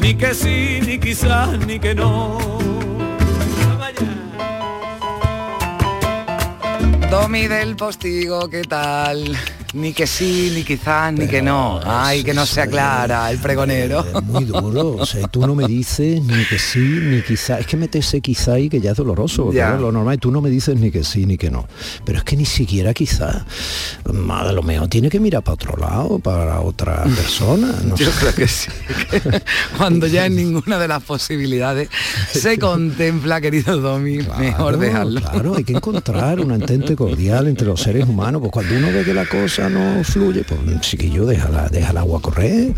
ni que sí, ni quizás, ni que no. Domi del Postigo, ¿qué tal? Ni que sí, ni quizás, ni que no. Ay, que no se aclara el pregonero. muy duro. O sea, tú no me dices ni que sí, ni quizás. Es que metes ese quizá y que ya es doloroso. Ya. Lo normal, tú no me dices ni que sí, ni que no. Pero es que ni siquiera quizás. A lo mejor tiene que mirar para otro lado, para otra persona. Yo creo que sí. Cuando ya en ninguna de las posibilidades se contempla, querido Domi, mejor dejarlo. Claro, hay que encontrar un entente cordial entre los seres humanos. Pues cuando uno ve que la cosa no fluye, pues que yo deja, deja el agua correr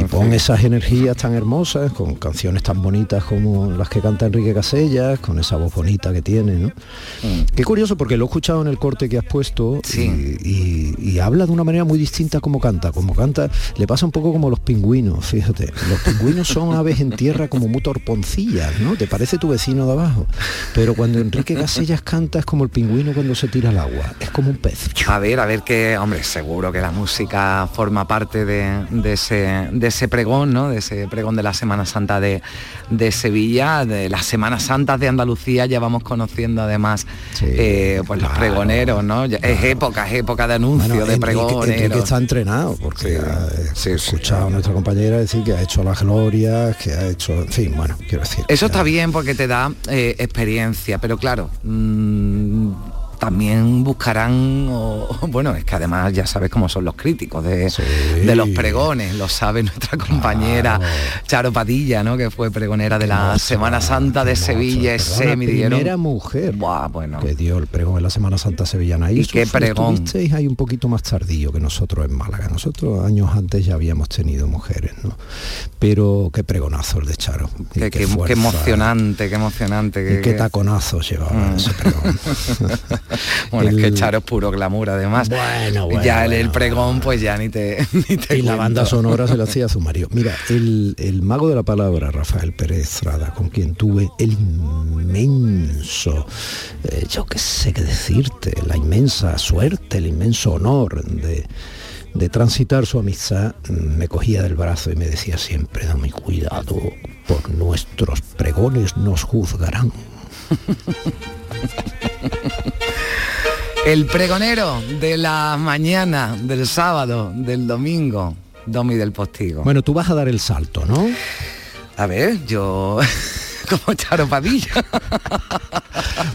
y pon esas energías tan hermosas, con canciones tan bonitas como las que canta Enrique Casellas, con esa voz bonita que tiene, ¿no? Mm. Qué curioso porque lo he escuchado en el corte que has puesto y, habla de una manera muy distinta como canta. Como canta, le pasa un poco como los pingüinos, fíjate. Los pingüinos son aves en tierra como muy torponcillas, ¿no? Te parece tu vecino de abajo. Pero cuando Enrique Casellas canta es como el pingüino cuando se tira al agua. Es como un pez. A ver, a ver qué hombre, seguro que la música forma parte de, ese, de ese pregón, ¿no? De ese pregón de la Semana Santa de, Sevilla, de las Semanas Santas de Andalucía, ya vamos conociendo además eh, pues los pregoneros, ¿no? Es época, es época de anuncio, de pregoneros. que está entrenado, porque he escuchado a nuestra compañera decir que ha hecho las glorias, que ha hecho, en fin, bueno, quiero decir. Eso está bien porque te da eh, experiencia, pero claro, mm, también buscarán, bueno, es que además ya sabes cómo son los críticos de, los pregones, lo sabe nuestra compañera Charo Padilla, ¿no? que fue pregonera de la Semana Santa de Sevilla, y se midieron. primera mujer bueno. que dio el pregón en la Semana Santa sevillana. Y, qué pregón. ahí un poquito más tardío que nosotros en Málaga. Nosotros años antes ya habíamos tenido mujeres, ¿no? Pero qué pregonazo el de Charo. Qué, qué, emocionante, qué emocionante. y qué taconazos llevaba mm. ese pregón. bueno, es que Charo es puro glamour además. Bueno, Ya el, pregón pues ya ni te... y la banda sonora se la hacía a su marido. Mira, el, mago de la palabra, Rafael Pérez Estrada, con quien tuve el inmenso, eh, yo qué sé qué decirte, la inmensa suerte, el inmenso honor de de transitar su amistad, me cogía del brazo y me decía siempre, dame cuidado, por nuestros pregones nos juzgarán. El pregonero de la mañana, del sábado, del domingo, Domi del Postigo. Bueno, tú vas a dar el salto, ¿no? A ver, yo como Charo Padilla.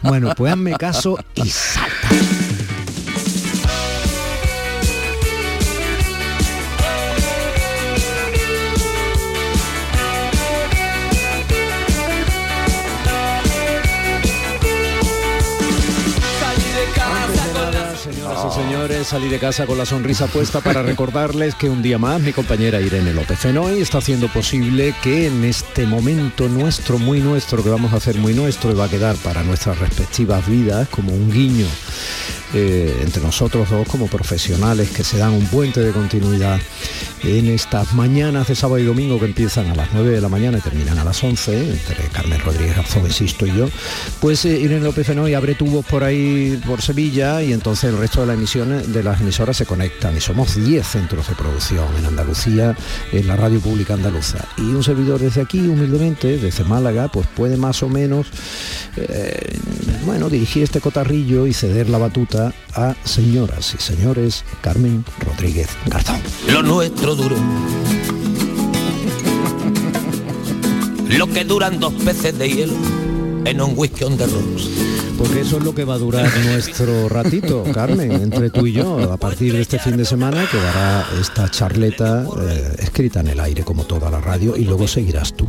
bueno, pues hazme caso y salta. Señores, salí de casa con la sonrisa puesta para recordarles que un día más mi compañera Irene López Fenoy está haciendo posible que en este momento nuestro, muy nuestro, que vamos a hacer muy nuestro y va a quedar para nuestras respectivas vidas como un guiño eh, entre nosotros dos como profesionales que se dan un puente de continuidad en estas mañanas de sábado y domingo que empiezan a las 9 de la mañana y terminan a las 11, entre Carmen Rodríguez Garzón, insisto, y yo, pues eh, Irene López Fenoy abre tubos por ahí, por Sevilla, y entonces el resto de las emisiones de las emisoras se conectan. Y somos 10 centros de producción en Andalucía, en la radio pública andaluza. Y un servidor desde aquí, humildemente, desde Málaga, pues puede más o menos, eh, bueno, dirigir este cotarrillo y ceder la batuta a señoras y señores Carmen Rodríguez Garzón. Lo nuestro duro. Lo que duran dos peces de hielo en un whisky on the rocks. Porque eso es lo que va a durar nuestro ratito, Carmen, entre tú y yo. A partir de este fin de semana quedará esta charleta eh, escrita en el aire como toda la radio y luego seguirás tú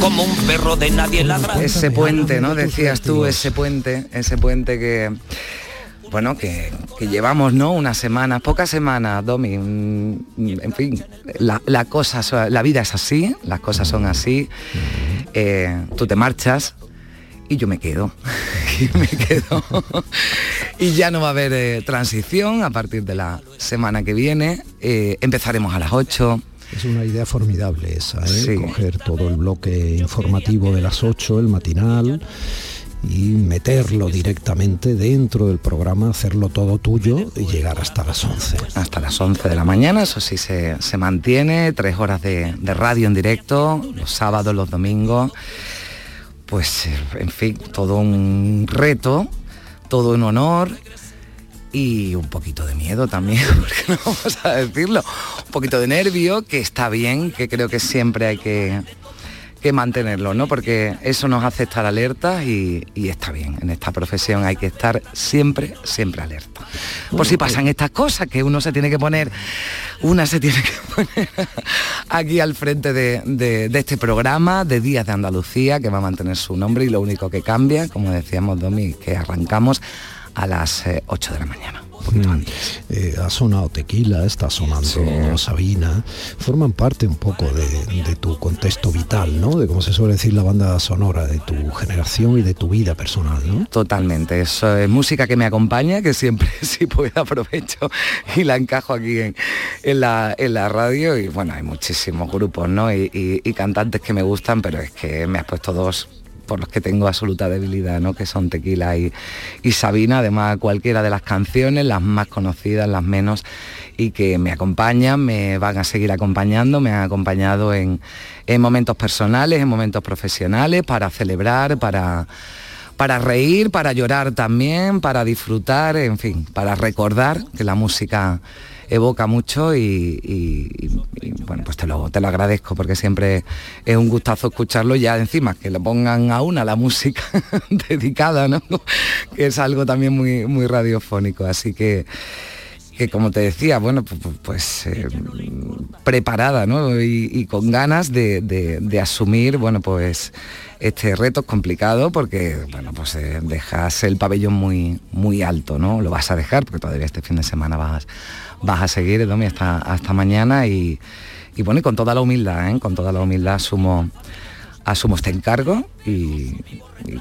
como un perro de nadie ladra. Ese puente, ¿no? Decías tú, ese puente, ese puente que bueno, que, llevamos, ¿no? Una semana, pocas semanas, Domi. En fin, la, cosa, la vida es así, las cosas son así. Eh, tú te marchas y yo me quedo. y me quedo. y ya no va a haber eh, transición a partir de la semana que viene. Eh, empezaremos a las 8 es una idea formidable esa, ¿eh? coger todo el bloque informativo de las 8, el matinal, y meterlo directamente dentro del programa, hacerlo todo tuyo y llegar hasta las 11. Hasta las 11 de la mañana, eso sí se, mantiene, tres horas de, de radio en directo, los sábados, los domingos. Pues, eh, en fin, todo un reto, todo un honor y un poquito de miedo también, porque no vamos a decirlo, un poquito de nervio, que está bien, que creo que siempre hay que, que mantenerlo, ¿no? Porque eso nos hace estar alertas y, está bien. En esta profesión hay que estar siempre, siempre alerta. Por si pasan estas cosas, que uno se tiene que poner, una se tiene que poner aquí al frente de, de este programa de Días de Andalucía, que va a mantener su nombre y lo único que cambia, como decíamos Domi, que arrancamos a las 8 eh, de la mañana. Mm. Eh, ha sonado tequila, está sonando Sabina, forman parte un poco de, tu contexto vital, ¿no? De como se suele decir la banda sonora de tu generación y de tu vida personal, ¿no? Totalmente, es música que me acompaña, que siempre si puedo aprovecho y la encajo aquí en, la, radio y bueno, hay muchísimos grupos, ¿no? Y, y cantantes que me gustan, pero es que me has puesto dos por los que tengo absoluta debilidad, ¿no? que son Tequila y, Sabina, además cualquiera de las canciones, las más conocidas, las menos, y que me acompañan, me van a seguir acompañando, me han acompañado en, momentos personales, en momentos profesionales, para celebrar, para para reír, para llorar también, para disfrutar, en fin, para recordar que la música evoca mucho y, bueno, pues te lo, te lo agradezco porque siempre es un gustazo escucharlo ya encima, que le pongan a una la música dedicada, ¿no? que es algo también muy, muy radiofónico, así que que como te decía, bueno, pues, eh, preparada ¿no? y, con ganas de, asumir, bueno, pues este reto complicado porque, pues eh, dejas el pabellón muy, muy alto, ¿no? Lo vas a dejar porque todavía este fin de semana vas, vas a seguir, Domi, hasta, hasta mañana y, bueno, y con toda la humildad, ¿eh? con toda la humildad asumo, asumo este encargo y,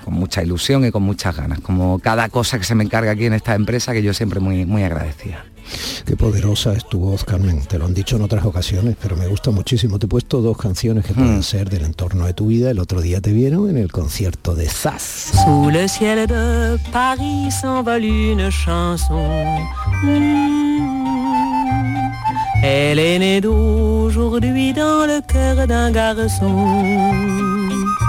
con mucha ilusión y con muchas ganas, como cada cosa que se me encarga aquí en esta empresa que yo siempre muy, muy agradecida. Qué poderosa es tu voz, Carmen. Te lo han dicho en otras ocasiones, pero me gusta muchísimo. Te he puesto dos canciones que pueden hmm. ser del entorno de tu vida. El otro día te vieron en el concierto de Zaz. Sous le ciel de Paris s'envole une chanson. Elle est née d'aujourd'hui dans le cœur d'un garçon.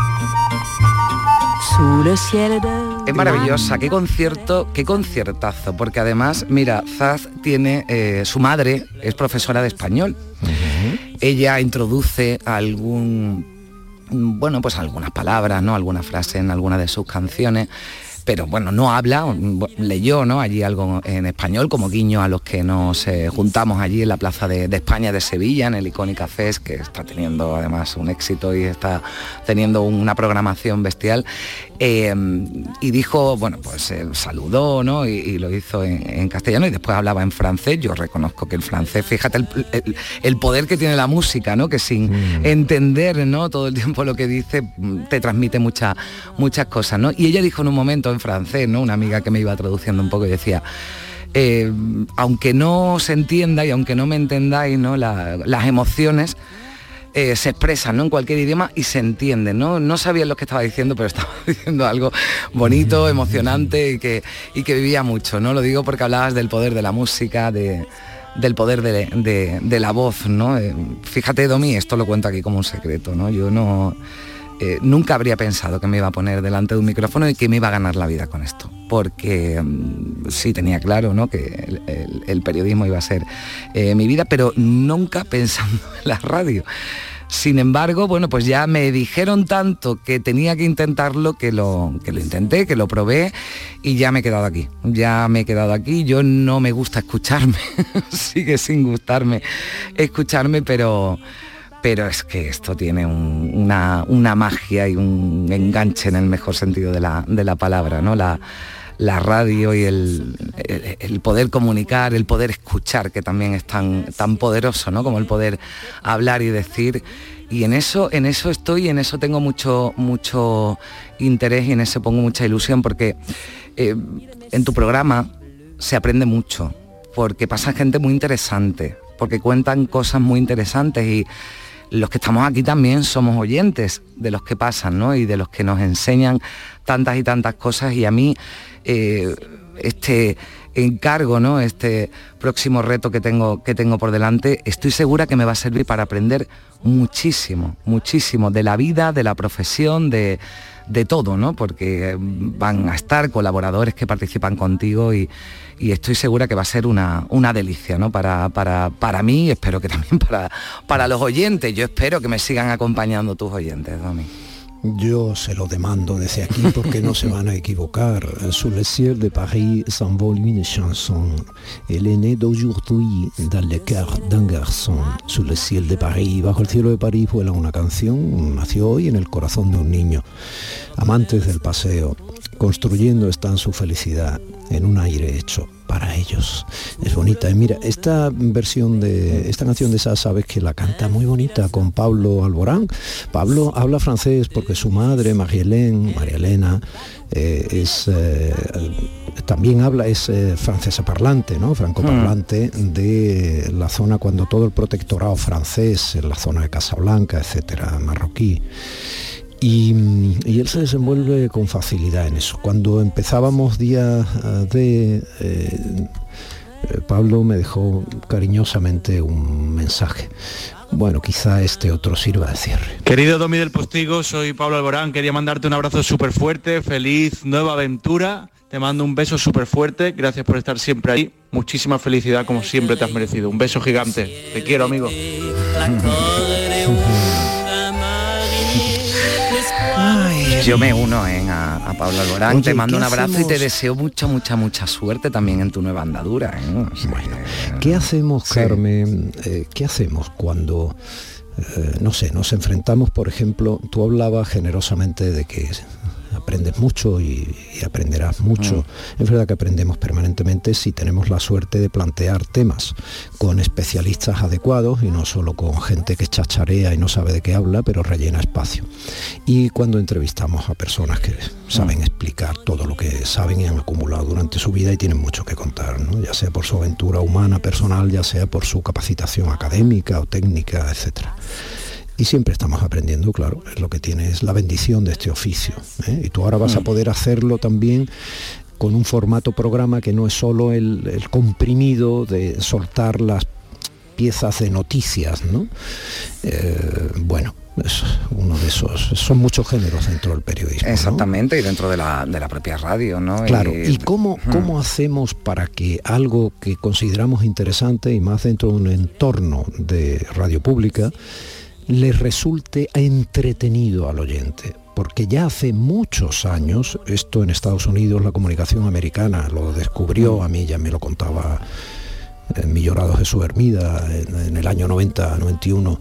Es maravillosa, qué concierto, qué conciertazo, porque además, mira, Zaz tiene, eh, su madre es profesora de español. Ella introduce algún, bueno, pues algunas palabras, ¿no? Alguna frase en alguna de sus canciones pero bueno, no habla, leyó ¿no? allí algo en español, como guiño a los que nos eh, juntamos allí en la Plaza de, España de Sevilla, en el Icónica Fest, que está teniendo además un éxito y está teniendo una programación bestial. Eh, y dijo, bueno, pues saludó, ¿no? Y, lo hizo en, castellano y después hablaba en francés. Yo reconozco que el francés, fíjate el, poder que tiene la música, ¿no? Que sin mm. entender, ¿no? Todo el tiempo lo que dice, te transmite muchas muchas cosas, ¿no? Y ella dijo en un momento francés, ¿no? Una amiga que me iba traduciendo un poco y decía, eh, aunque no se entienda y aunque no me entendáis, ¿no? las emociones eh, se expresan ¿no? en cualquier idioma y se entienden. ¿no? no sabía lo que estaba diciendo, pero estaba diciendo algo bonito, emocionante y que, y que vivía mucho. ¿no? Lo digo porque hablabas del poder de la música, de, del poder de, la voz. ¿no? Eh, fíjate, Domi, esto lo cuento aquí como un secreto. ¿no? Yo no eh, nunca habría pensado que me iba a poner delante de un micrófono y que me iba a ganar la vida con esto, porque mm, sí tenía claro ¿no? que el, periodismo iba a ser eh, mi vida, pero nunca pensando en la radio. Sin embargo, bueno, pues ya me dijeron tanto que tenía que intentarlo que lo, que lo intenté, que lo probé y ya me he quedado aquí. Ya me he quedado aquí. Yo no me gusta escucharme, sigue sin gustarme escucharme, pero pero es que esto tiene una, magia y un enganche en el mejor sentido de la, palabra, ¿no? La, radio y el, poder comunicar, el poder escuchar, que también es tan, tan poderoso, ¿no? Como el poder hablar y decir. Y en eso, en eso estoy en eso tengo mucho, mucho interés y en eso pongo mucha ilusión, porque eh, en tu programa se aprende mucho, porque pasa gente muy interesante, porque cuentan cosas muy interesantes y los que estamos aquí también somos oyentes de los que pasan, ¿no? Y de los que nos enseñan tantas y tantas cosas y a mí eh, este encargo, ¿no? Este próximo reto que tengo, que tengo por delante, estoy segura que me va a servir para aprender muchísimo, muchísimo de la vida, de la profesión, de, todo, ¿no? Porque van a estar colaboradores que participan contigo y, estoy segura que va a ser una, una delicia, ¿no? Para, para, para mí y espero que también para, para los oyentes. Yo espero que me sigan acompañando tus oyentes, Domi. Yo se lo demando desde aquí porque no se van a equivocar. Sous le ciel de Paris s'envole une chanson. Elle est née d'aujourd'hui dans le cœur d'un garçon. Sous le ciel de Paris, bajo el cielo de París vuela una canción, nació hoy en el corazón de un niño. Amantes del paseo, construyendo están su felicidad en un aire hecho para ellos. Es bonita. Mira, esta versión de esta canción de Sa sabes que la canta muy bonita con Pablo Alborán. Pablo habla francés porque su madre, María Elena, eh, es eh, también habla, es eh, francesa parlante, ¿no? Franco parlante mm. de la zona cuando todo el protectorado francés, en la zona de Casablanca, etcétera, marroquí. Y, él se desenvuelve con facilidad en eso. Cuando empezábamos día de... Eh, eh, Pablo me dejó cariñosamente un mensaje. Bueno, quizá este otro sirva de cierre. Querido Domi del Postigo, soy Pablo Alborán. Quería mandarte un abrazo súper fuerte. Feliz nueva aventura. Te mando un beso súper fuerte. Gracias por estar siempre ahí. Muchísima felicidad como siempre te has merecido. Un beso gigante. Te quiero, amigo. Yo me uno ¿eh? a, Pablo Alborán, te mando un abrazo y te deseo mucha, mucha, mucha suerte también en tu nueva andadura. ¿eh? ¿Qué hacemos, Carmen? Eh, ¿Qué hacemos cuando, no sé, nos enfrentamos, por ejemplo, tú hablabas generosamente de que aprendes mucho y, aprenderás mucho. Mm. Es verdad que aprendemos permanentemente si tenemos la suerte de plantear temas con especialistas adecuados y no solo con gente que chacharea y no sabe de qué habla, pero rellena espacio. Y cuando entrevistamos a personas que saben mm. explicar todo lo que saben y han acumulado durante su vida y tienen mucho que contar, ya sea por su aventura humana, personal, ya sea por su capacitación académica o técnica, etcétera. Y siempre estamos aprendiendo, claro, es lo que tiene es la bendición de este oficio. ¿eh? Y tú ahora vas a mm. poder hacerlo también con un formato programa que no es solo el, comprimido de soltar las piezas de noticias, ¿no? Eh, bueno, es uno de esos, son muchos géneros dentro del periodismo. Exactamente, y dentro de la, propia radio, ¿no? Claro, ¿y, cómo, mm. cómo hacemos para que algo que consideramos interesante y más dentro de un entorno de radio pública, le resulte entretenido al oyente. Porque ya hace muchos años, esto en Estados Unidos, la comunicación americana lo descubrió, a mí ya me lo contaba eh, mi llorado Jesús Hermida en, el año 90, 91,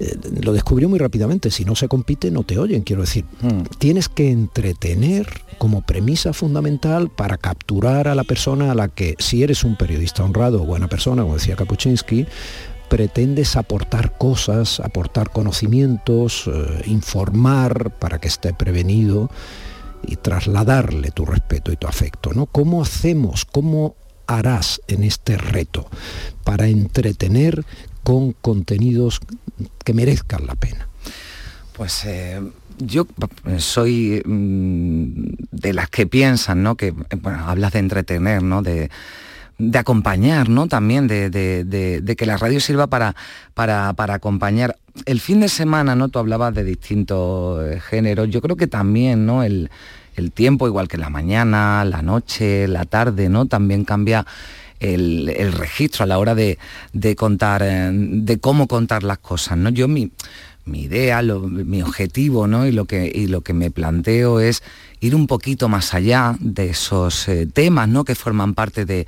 eh, lo descubrió muy rápidamente, si no se compite no te oyen, quiero decir, hmm. tienes que entretener como premisa fundamental para capturar a la persona a la que, si eres un periodista honrado o buena persona, como decía Kapuczynski, pretendes aportar cosas, aportar conocimientos, eh, informar para que esté prevenido y trasladarle tu respeto y tu afecto. ¿no? ¿Cómo hacemos, cómo harás en este reto para entretener con contenidos que merezcan la pena? Pues eh, yo soy mm, de las que piensan, ¿no? Que hablas de entretener, ¿no? De, de acompañar, ¿no? También de, que la radio sirva para, para, acompañar. El fin de semana, ¿no? Tú hablabas de distintos eh, géneros. Yo creo que también, ¿no? El, tiempo, igual que la mañana, la noche, la tarde, ¿no? También cambia el, registro a la hora de, contar, eh, de cómo contar las cosas, ¿no? Yo mi, mi idea, mi objetivo, ¿no? Y lo, que, y lo que me planteo es ir un poquito más allá de esos eh, temas, ¿no? Que forman parte de,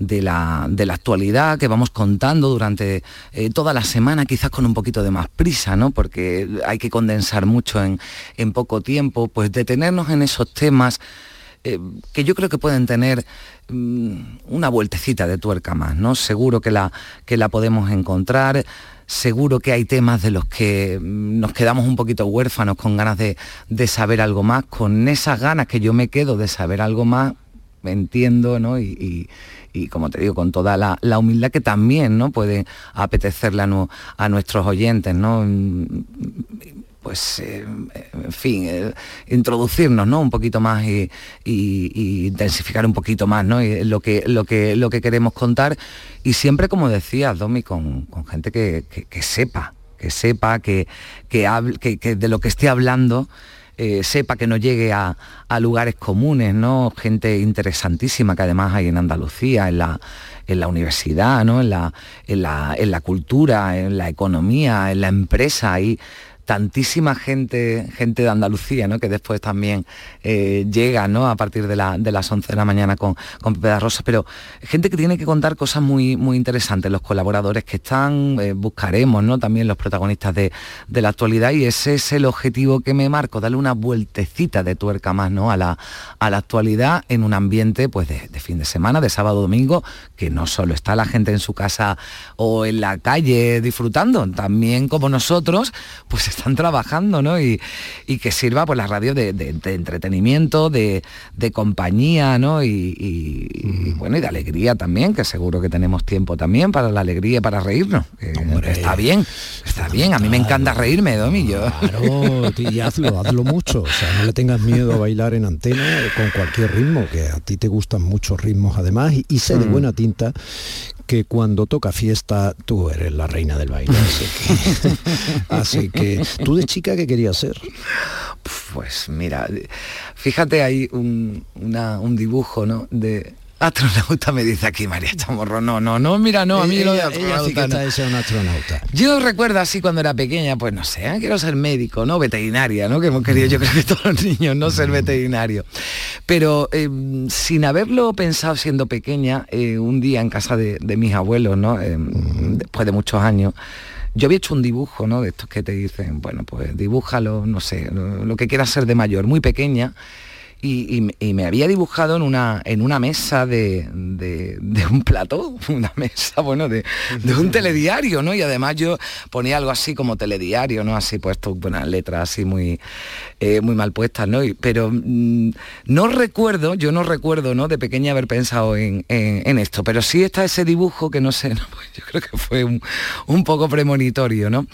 de la, actualidad que vamos contando durante eh, toda la semana, quizás con un poquito de más prisa, ¿no? porque hay que condensar mucho en, poco tiempo, pues detenernos en esos temas eh, que yo creo que pueden tener mm, una vueltecita de tuerca más, ¿no? Seguro que la, que la podemos encontrar, seguro que hay temas de los que mm, nos quedamos un poquito huérfanos con ganas de, de saber algo más, con esas ganas que yo me quedo de saber algo más, entiendo, ¿no? Y, como te digo, con toda la, humildad que también ¿no? puede apetecerle a, nuestros oyentes, ¿no? Pues eh, en fin eh, introducirnos ¿no? un poquito más y, intensificar un poquito más ¿no? lo que lo que lo que queremos contar y siempre como decía Domi con, gente que, sepa que sepa que, que, de lo que esté hablando eh, sepa que no llegue a, lugares comunes, ¿no? Gente interesantísima que además hay en Andalucía, en la, en la universidad, ¿no? En la, en la, en la cultura, en la economía, en la empresa. Tantísima gente, gente de Andalucía, ¿no? que después también eh, llega ¿no? a partir de, las 11 de la mañana con, con Pepe Rosa, pero gente que tiene que contar cosas muy, muy interesantes, los colaboradores que están, eh, buscaremos ¿no? también los protagonistas de, la actualidad y ese es el objetivo que me marco, darle una vueltecita de tuerca más ¿no? a, la, a la actualidad en un ambiente pues, de, de fin de semana, de sábado domingo, que no solo está la gente en su casa o en la calle disfrutando, también como nosotros, pues están trabajando, ¿no? Y, que sirva pues la radio de, entretenimiento, de, compañía, ¿no? Y, bueno, y de alegría también, que seguro que tenemos tiempo también para la alegría y para reírnos. está bien, está bien. A mí me encanta reírme, Domi. Yo. Claro, y hazlo, hazlo mucho. O sea, no le tengas miedo a bailar en antena con cualquier ritmo, que a ti te gustan muchos ritmos además, y, sé de mm. buena tinta que cuando toca fiesta tú eres la reina del baile. Así que, ¿tú de chica qué querías ser? Pues mira, fíjate ahí un, un dibujo ¿no? de, Astronauta me dice aquí María Chamorro. No, no, no, mira, no, a mí lo de astronauta. sí un astronauta. Yo recuerdo así cuando era pequeña, pues no sé, ¿eh? quiero ser médico, ¿no? Veterinaria, ¿no? Que hemos querido, yo creo que todos los niños, no ser mm. veterinario. Pero em, sin haberlo pensado siendo pequeña, eh, un día en casa de, mis abuelos, ¿no? Mm. después de muchos años, yo había hecho un dibujo, ¿no? De estos que te dicen, bueno, pues dibújalo, no sé, lo, lo que quieras ser de mayor, muy pequeña y, me había dibujado en una, en una mesa de, un plató, una mesa, bueno, de, un telediario, ¿no? Y además yo ponía algo así como telediario, ¿no? Así puesto, buenas letras así muy, eh, muy mal puestas, ¿no? pero mm, no recuerdo, yo no recuerdo, ¿no? De pequeña haber pensado en, esto, pero sí está ese dibujo que no sé, pues yo creo que fue un, poco premonitorio, ¿no?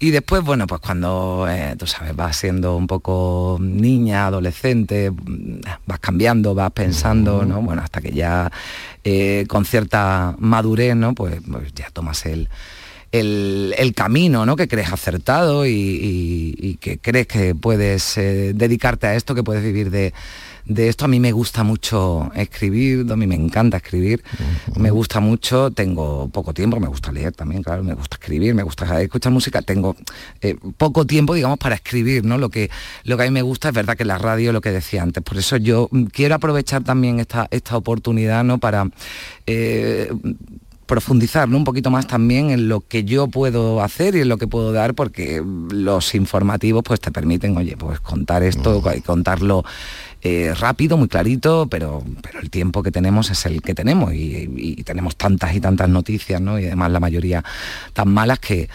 Y después, bueno, pues cuando, eh, tú sabes, vas siendo un poco niña, adolescente, vas cambiando, vas pensando, ¿no? Bueno, hasta que ya eh, con cierta madurez, ¿no? Pues, pues ya tomas el, el, camino ¿no? que crees acertado y, que crees que puedes eh, dedicarte a esto, que puedes vivir de, de esto. A mí me gusta mucho escribir, a mí me encanta escribir, me gusta mucho, tengo poco tiempo, me gusta leer también, claro, me gusta escribir, me gusta escuchar música, tengo eh, poco tiempo, digamos, para escribir, ¿no? Lo que, lo que a mí me gusta es verdad que la radio, lo que decía antes, por eso yo quiero aprovechar también esta, esta oportunidad, ¿no? Para... Eh, profundizar un poquito más también en lo que yo puedo hacer y en lo que puedo dar, porque los informativos pues te permiten, oye, pues contar esto, y contarlo eh, rápido, muy clarito, pero, pero el tiempo que tenemos es el que tenemos y, tenemos tantas y tantas noticias, ¿no? Y además la mayoría tan malas que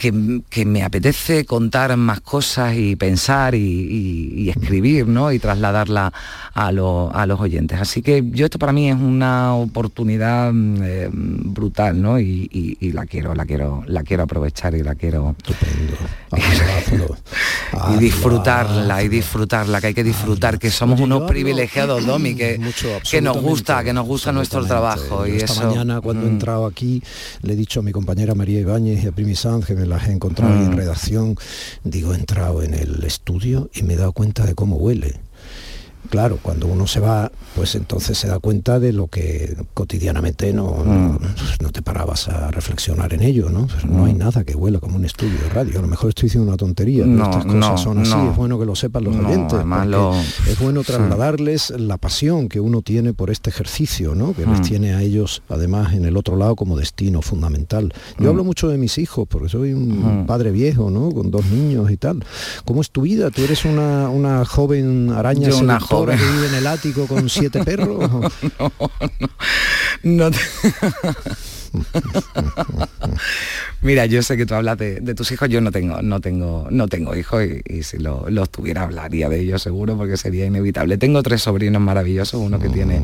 que, me apetece contar más cosas y pensar y, escribir, ¿no? Y trasladarla a, los oyentes. Así que yo esto para mí es una oportunidad mm, eh, brutal, ¿no? Y, la quiero, la quiero, la quiero aprovechar y la quiero. y disfrutarla y disfrutarla, que hay que disfrutar, que somos unos privilegiados, Domi, que, que nos gusta, que nos gusta nuestro trabajo. y esta mañana cuando he mm. entrado aquí le he dicho a mi compañera María Ibáñez y a Primi Sanz que me las he encontrado en mm. redacción, digo, he entrado en el estudio y me he dado cuenta de cómo huele. Claro, cuando uno se va, pues entonces se da cuenta de lo que cotidianamente no, no, mm. te parabas a reflexionar en ello, ¿no? no hay mm. nada que huela como un estudio de radio. A lo mejor estoy diciendo una tontería, pero estas cosas son así, es bueno que lo sepan los oyentes. Es bueno trasladarles la pasión que uno tiene por este ejercicio, ¿no? Que les mm. tiene a ellos, además, en el otro lado como destino fundamental. Yo hablo mucho de mis hijos, porque soy un padre viejo, ¿no? Con dos niños y tal. ¿Cómo es tu vida? Tú eres una, una joven araña joven. que vive en el ático con siete perros? no, no. Mira, yo sé que tú hablas de, tus hijos, yo no tengo, no tengo, no tengo hijos y, si los tuviera hablaría de ellos seguro porque sería inevitable. Tengo tres sobrinos maravillosos, uno que tiene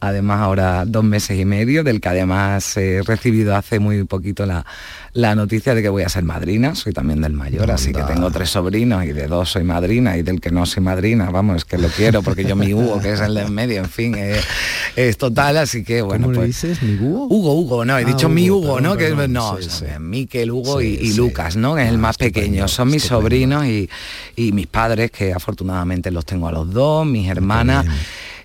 además ahora dos meses y medio, del que además he recibido hace muy poquito la, la noticia de que voy a ser madrina, soy también del mayor, así que tengo tres sobrinos y de dos soy madrina y del que no soy madrina, vamos, es que lo quiero porque yo mi Hugo, que es el de en medio, en fin, es, total, así que bueno. ¿Cómo pues, dices? ¿Mi Hugo? Hugo, Hugo, no, he dicho ah, mi Hugo, ¿no? que no, Miquel, Hugo y, Lucas, ¿no? Que es el ah, más pequeño, son mis sobrinos y, y, mis padres, que afortunadamente los tengo a los dos, mis hermanas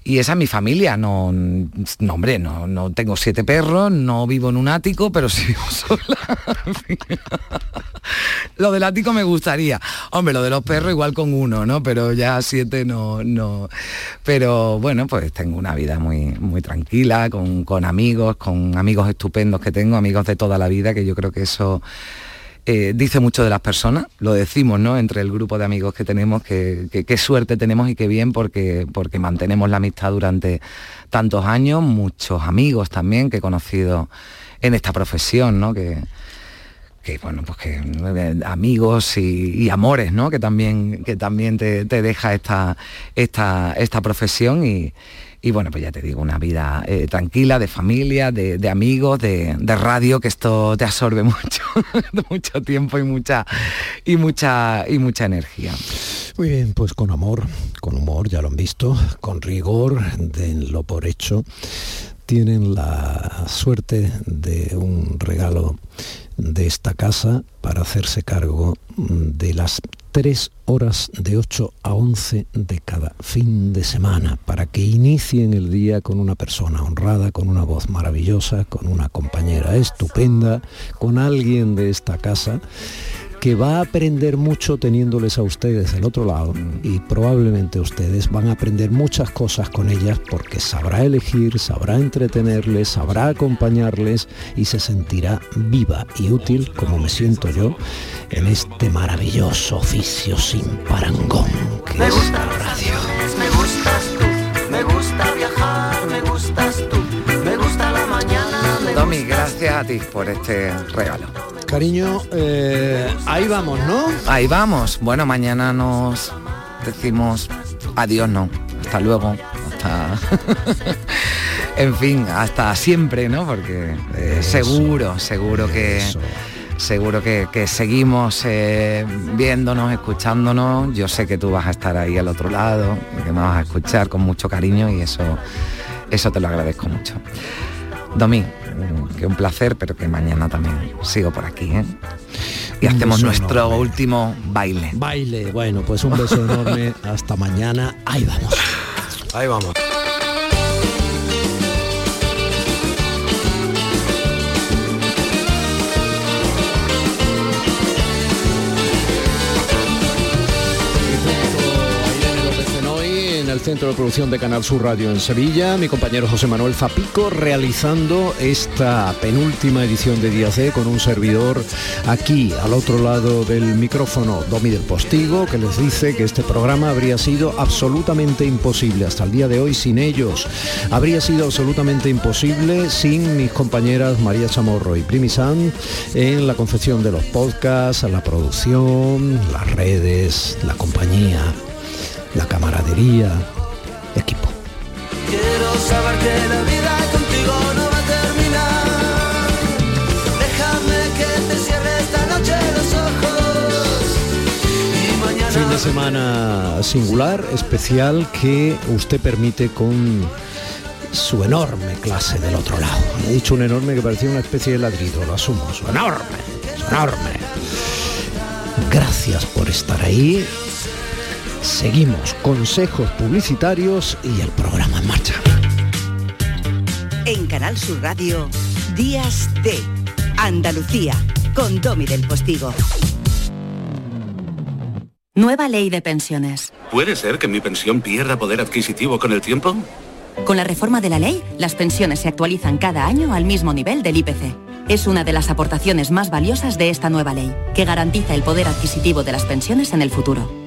y esa es mi familia. No, no hombre, no, no tengo siete perros, no vivo en un ático, pero sí vivo sola. lo del ático me gustaría. Hombre, lo de los perros igual con uno, ¿no? Pero ya siete no, no. Pero bueno, pues tengo una vida muy, muy tranquila, con, con amigos, con amigos estupendos que tengo, amigos de toda la vida, que yo creo que eso eh, dice mucho de las personas, lo decimos, ¿no? Entre el grupo de amigos que tenemos, que, qué suerte tenemos y qué bien porque, porque mantenemos la amistad durante tantos años, muchos amigos también que he conocido en esta profesión, ¿no? Que, que bueno, pues que eh, amigos y, amores, ¿no? Que también, que también te, te deja esta, esta, esta profesión y, y bueno, pues ya te digo, una vida eh, tranquila, de familia, de, amigos, de, radio, que esto te absorbe mucho, mucho tiempo y mucha, y mucha, y mucha energía. Muy bien, pues con amor, con humor, ya lo han visto, con rigor, denlo por hecho. Tienen la suerte de un regalo de esta casa para hacerse cargo de las tres horas de 8 a 11 de cada fin de semana para que inicien el día con una persona honrada, con una voz maravillosa, con una compañera estupenda, con alguien de esta casa que va a aprender mucho teniéndoles a ustedes del otro lado y probablemente ustedes van a aprender muchas cosas con ellas porque sabrá elegir, sabrá entretenerles, sabrá acompañarles y se sentirá viva y útil como me siento yo en este maravilloso oficio sin parangón que me es la radio. Me gustas tú, me gusta viajar, me gustas tú, me gusta la mañana. Gracias a ti por este regalo. Cariño, eh, ahí vamos, ¿no? Ahí vamos. Bueno, mañana nos decimos adiós, no. Hasta luego. Hasta... en fin, hasta siempre, ¿no? Porque eh, seguro, seguro que... Seguro que, seguimos eh, viéndonos, escuchándonos. Yo sé que tú vas a estar ahí al otro lado, que me vas a escuchar con mucho cariño y eso, eso te lo agradezco mucho. Domi, que un placer, pero que mañana también sigo por aquí. ¿eh? Y hacemos nuestro último baile. Baile, bueno, pues un beso enorme. Hasta mañana. Ahí vamos. Ahí vamos. Centro de Producción de Canal Sur Radio en Sevilla, mi compañero José Manuel Zapico realizando esta penúltima edición de Díaz D con un servidor aquí al otro lado del micrófono, Domi del Postigo, que les dice que este programa habría sido absolutamente imposible hasta el día de hoy sin ellos. Habría sido absolutamente imposible sin mis compañeras María Chamorro y Primi San en la concepción de los podcasts, la producción, las redes, la compañía la camaradería, equipo. Quiero saber que la vida contigo no va a terminar. Déjame que te cierre esta noche los ojos. Y mañana... Fin de semana singular, especial, que usted permite con su enorme clase del otro lado. He dicho un enorme que parecía una especie de ladrido, lo asumo. Su enorme, su enorme. Gracias por estar ahí Seguimos consejos publicitarios y el programa en marcha. En Canal Sur Radio, Días de Andalucía, con Domi del Postigo. Nueva ley de pensiones. ¿Puede ser que mi pensión pierda poder adquisitivo con el tiempo? Con la reforma de la ley, las pensiones se actualizan cada año al mismo nivel del IPC. Es una de las aportaciones más valiosas de esta nueva ley, que garantiza el poder adquisitivo de las pensiones en el futuro.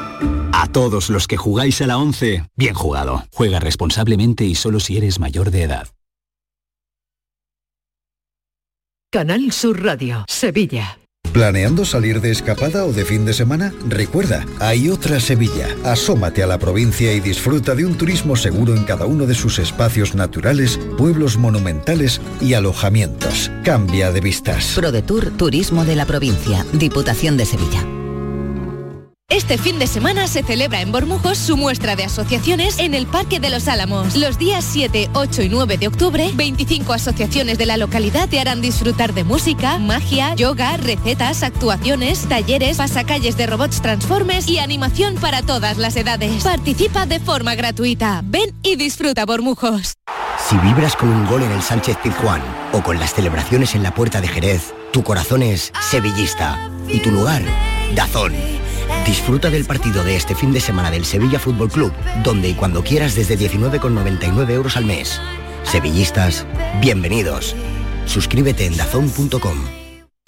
A todos los que jugáis a la 11, bien jugado. Juega responsablemente y solo si eres mayor de edad. Canal Sur Radio, Sevilla. ¿Planeando salir de escapada o de fin de semana? Recuerda, hay otra Sevilla. Asómate a la provincia y disfruta de un turismo seguro en cada uno de sus espacios naturales, pueblos monumentales y alojamientos. Cambia de vistas. ProDetour Turismo de la Provincia, Diputación de Sevilla. Este fin de semana se celebra en Bormujos su muestra de asociaciones en el Parque de los Álamos. Los días 7, 8 y 9 de octubre, 25 asociaciones de la localidad te harán disfrutar de música, magia, yoga, recetas, actuaciones, talleres, pasacalles de robots transformes y animación para todas las edades. Participa de forma gratuita. Ven y disfruta Bormujos. Si vibras con un gol en el Sánchez Pizjuán o con las celebraciones en la Puerta de Jerez, tu corazón es sevillista y tu lugar, Dazón. Disfruta del partido de este fin de semana del Sevilla Fútbol Club, donde y cuando quieras desde 19,99 euros al mes. Sevillistas, bienvenidos. Suscríbete en dazón.com.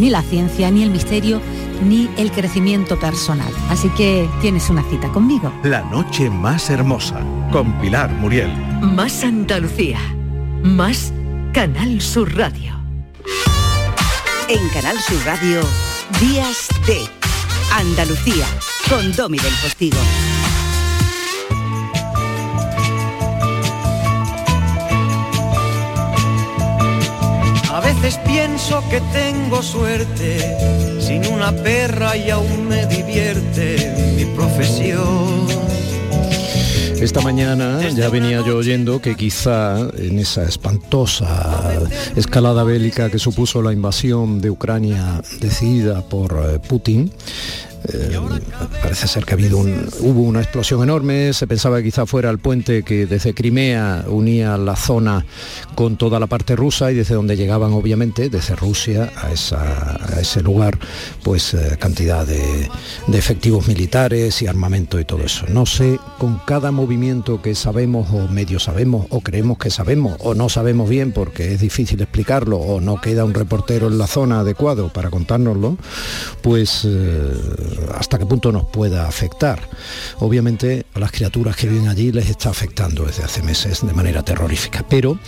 ni la ciencia, ni el misterio, ni el crecimiento personal. Así que tienes una cita conmigo. La noche más hermosa con Pilar Muriel. Más Andalucía. Más Canal Sur Radio. En Canal Sur Radio, Días de Andalucía, con Domi del Postigo. Veces pienso que tengo suerte, sin una perra y aún me divierte mi profesión. Esta mañana ya venía yo oyendo que quizá en esa espantosa escalada bélica que supuso la invasión de Ucrania decidida por eh, Putin, eh, parece ser que ha habido un, hubo una explosión enorme, se pensaba que quizá fuera el puente que desde Crimea unía la zona con toda la parte rusa y desde donde llegaban obviamente desde Rusia a, esa- a ese lugar pues eh, cantidad de, efectivos militares y armamento y todo eso. No sé, con cada movimiento que sabemos o medio sabemos o creemos que sabemos o no sabemos bien porque es difícil explicarlo o no queda un reportero en la zona adecuado para contárnoslo, pues eh, hasta qué punto nos pueda afectar. Obviamente a las criaturas que viven allí les está afectando desde hace meses de manera terrorífica, pero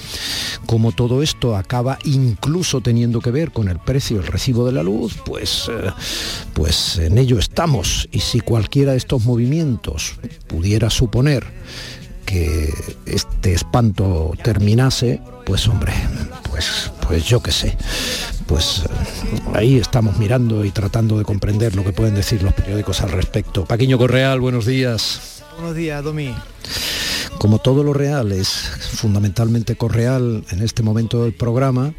como todo esto acaba incluso teniendo que ver con el precio, el recibo de la luz, pues, eh, pues en ello estamos. Y si cualquiera de estos movimientos pudiera suponer que este espanto terminase, pues hombre, pues, pues yo qué sé, pues eh, ahí estamos mirando y tratando de comprender lo que pueden decir los periódicos al respecto. Paquiño Correal, buenos días. Buenos días, Domi. Como todo lo real es fundamentalmente correal en este momento del programa,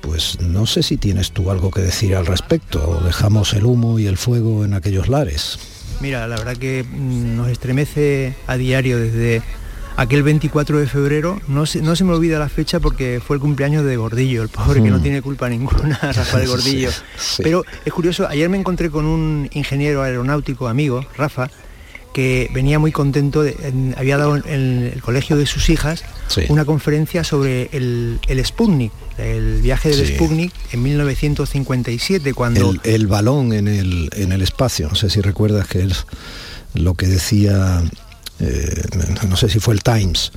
pues no sé si tienes tú algo que decir al respecto dejamos el humo y el fuego en aquellos lares. Mira, la verdad que mm, nos estremece a diario desde aquel 24 de febrero, no se, no se me olvida la fecha porque fue el cumpleaños de Gordillo, el pobre que no Mm. tiene culpa ninguna, Rafael Gordillo. Sí, sí. Pero es curioso, ayer me encontré con un ingeniero aeronáutico amigo, Rafa, que venía muy contento, de- en- había dado en el colegio de sus hijas Sí. una conferencia sobre el, el Sputnik, el viaje del Sí. Sputnik en 1957, cuando... El, el balón en el, en el espacio, no sé si recuerdas que es lo que decía, eh, no sé si fue el Times,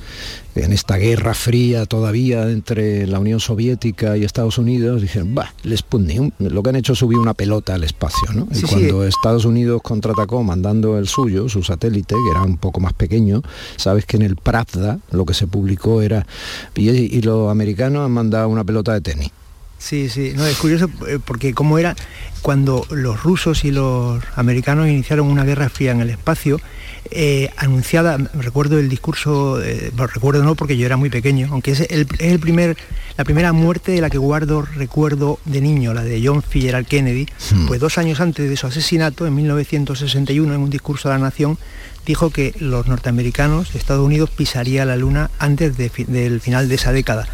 en esta guerra fría todavía entre la Unión Soviética y Estados Unidos, dijeron, bah, el Sputnik, un- lo que han hecho es subir una pelota al espacio, ¿no? Sí, y sí. cuando Estados Unidos contraatacó mandando el suyo, su satélite, que era un poco más pequeño, sabes que en el Pravda lo que se publicó era, y, y los americanos han mandado una pelota de tenis. Sí, sí, no, es curioso eh, porque cómo era cuando los rusos y los americanos iniciaron una guerra fría en el espacio, eh, anunciada, recuerdo el discurso, eh, bueno, recuerdo no porque yo era muy pequeño, aunque es, el, es el primer, la primera muerte de la que guardo recuerdo de niño, la de John Fitzgerald Kennedy, pues dos años antes de su asesinato, en 1961, en un discurso a la nación, dijo que los norteamericanos, Estados Unidos, pisaría la luna antes de del final de esa década.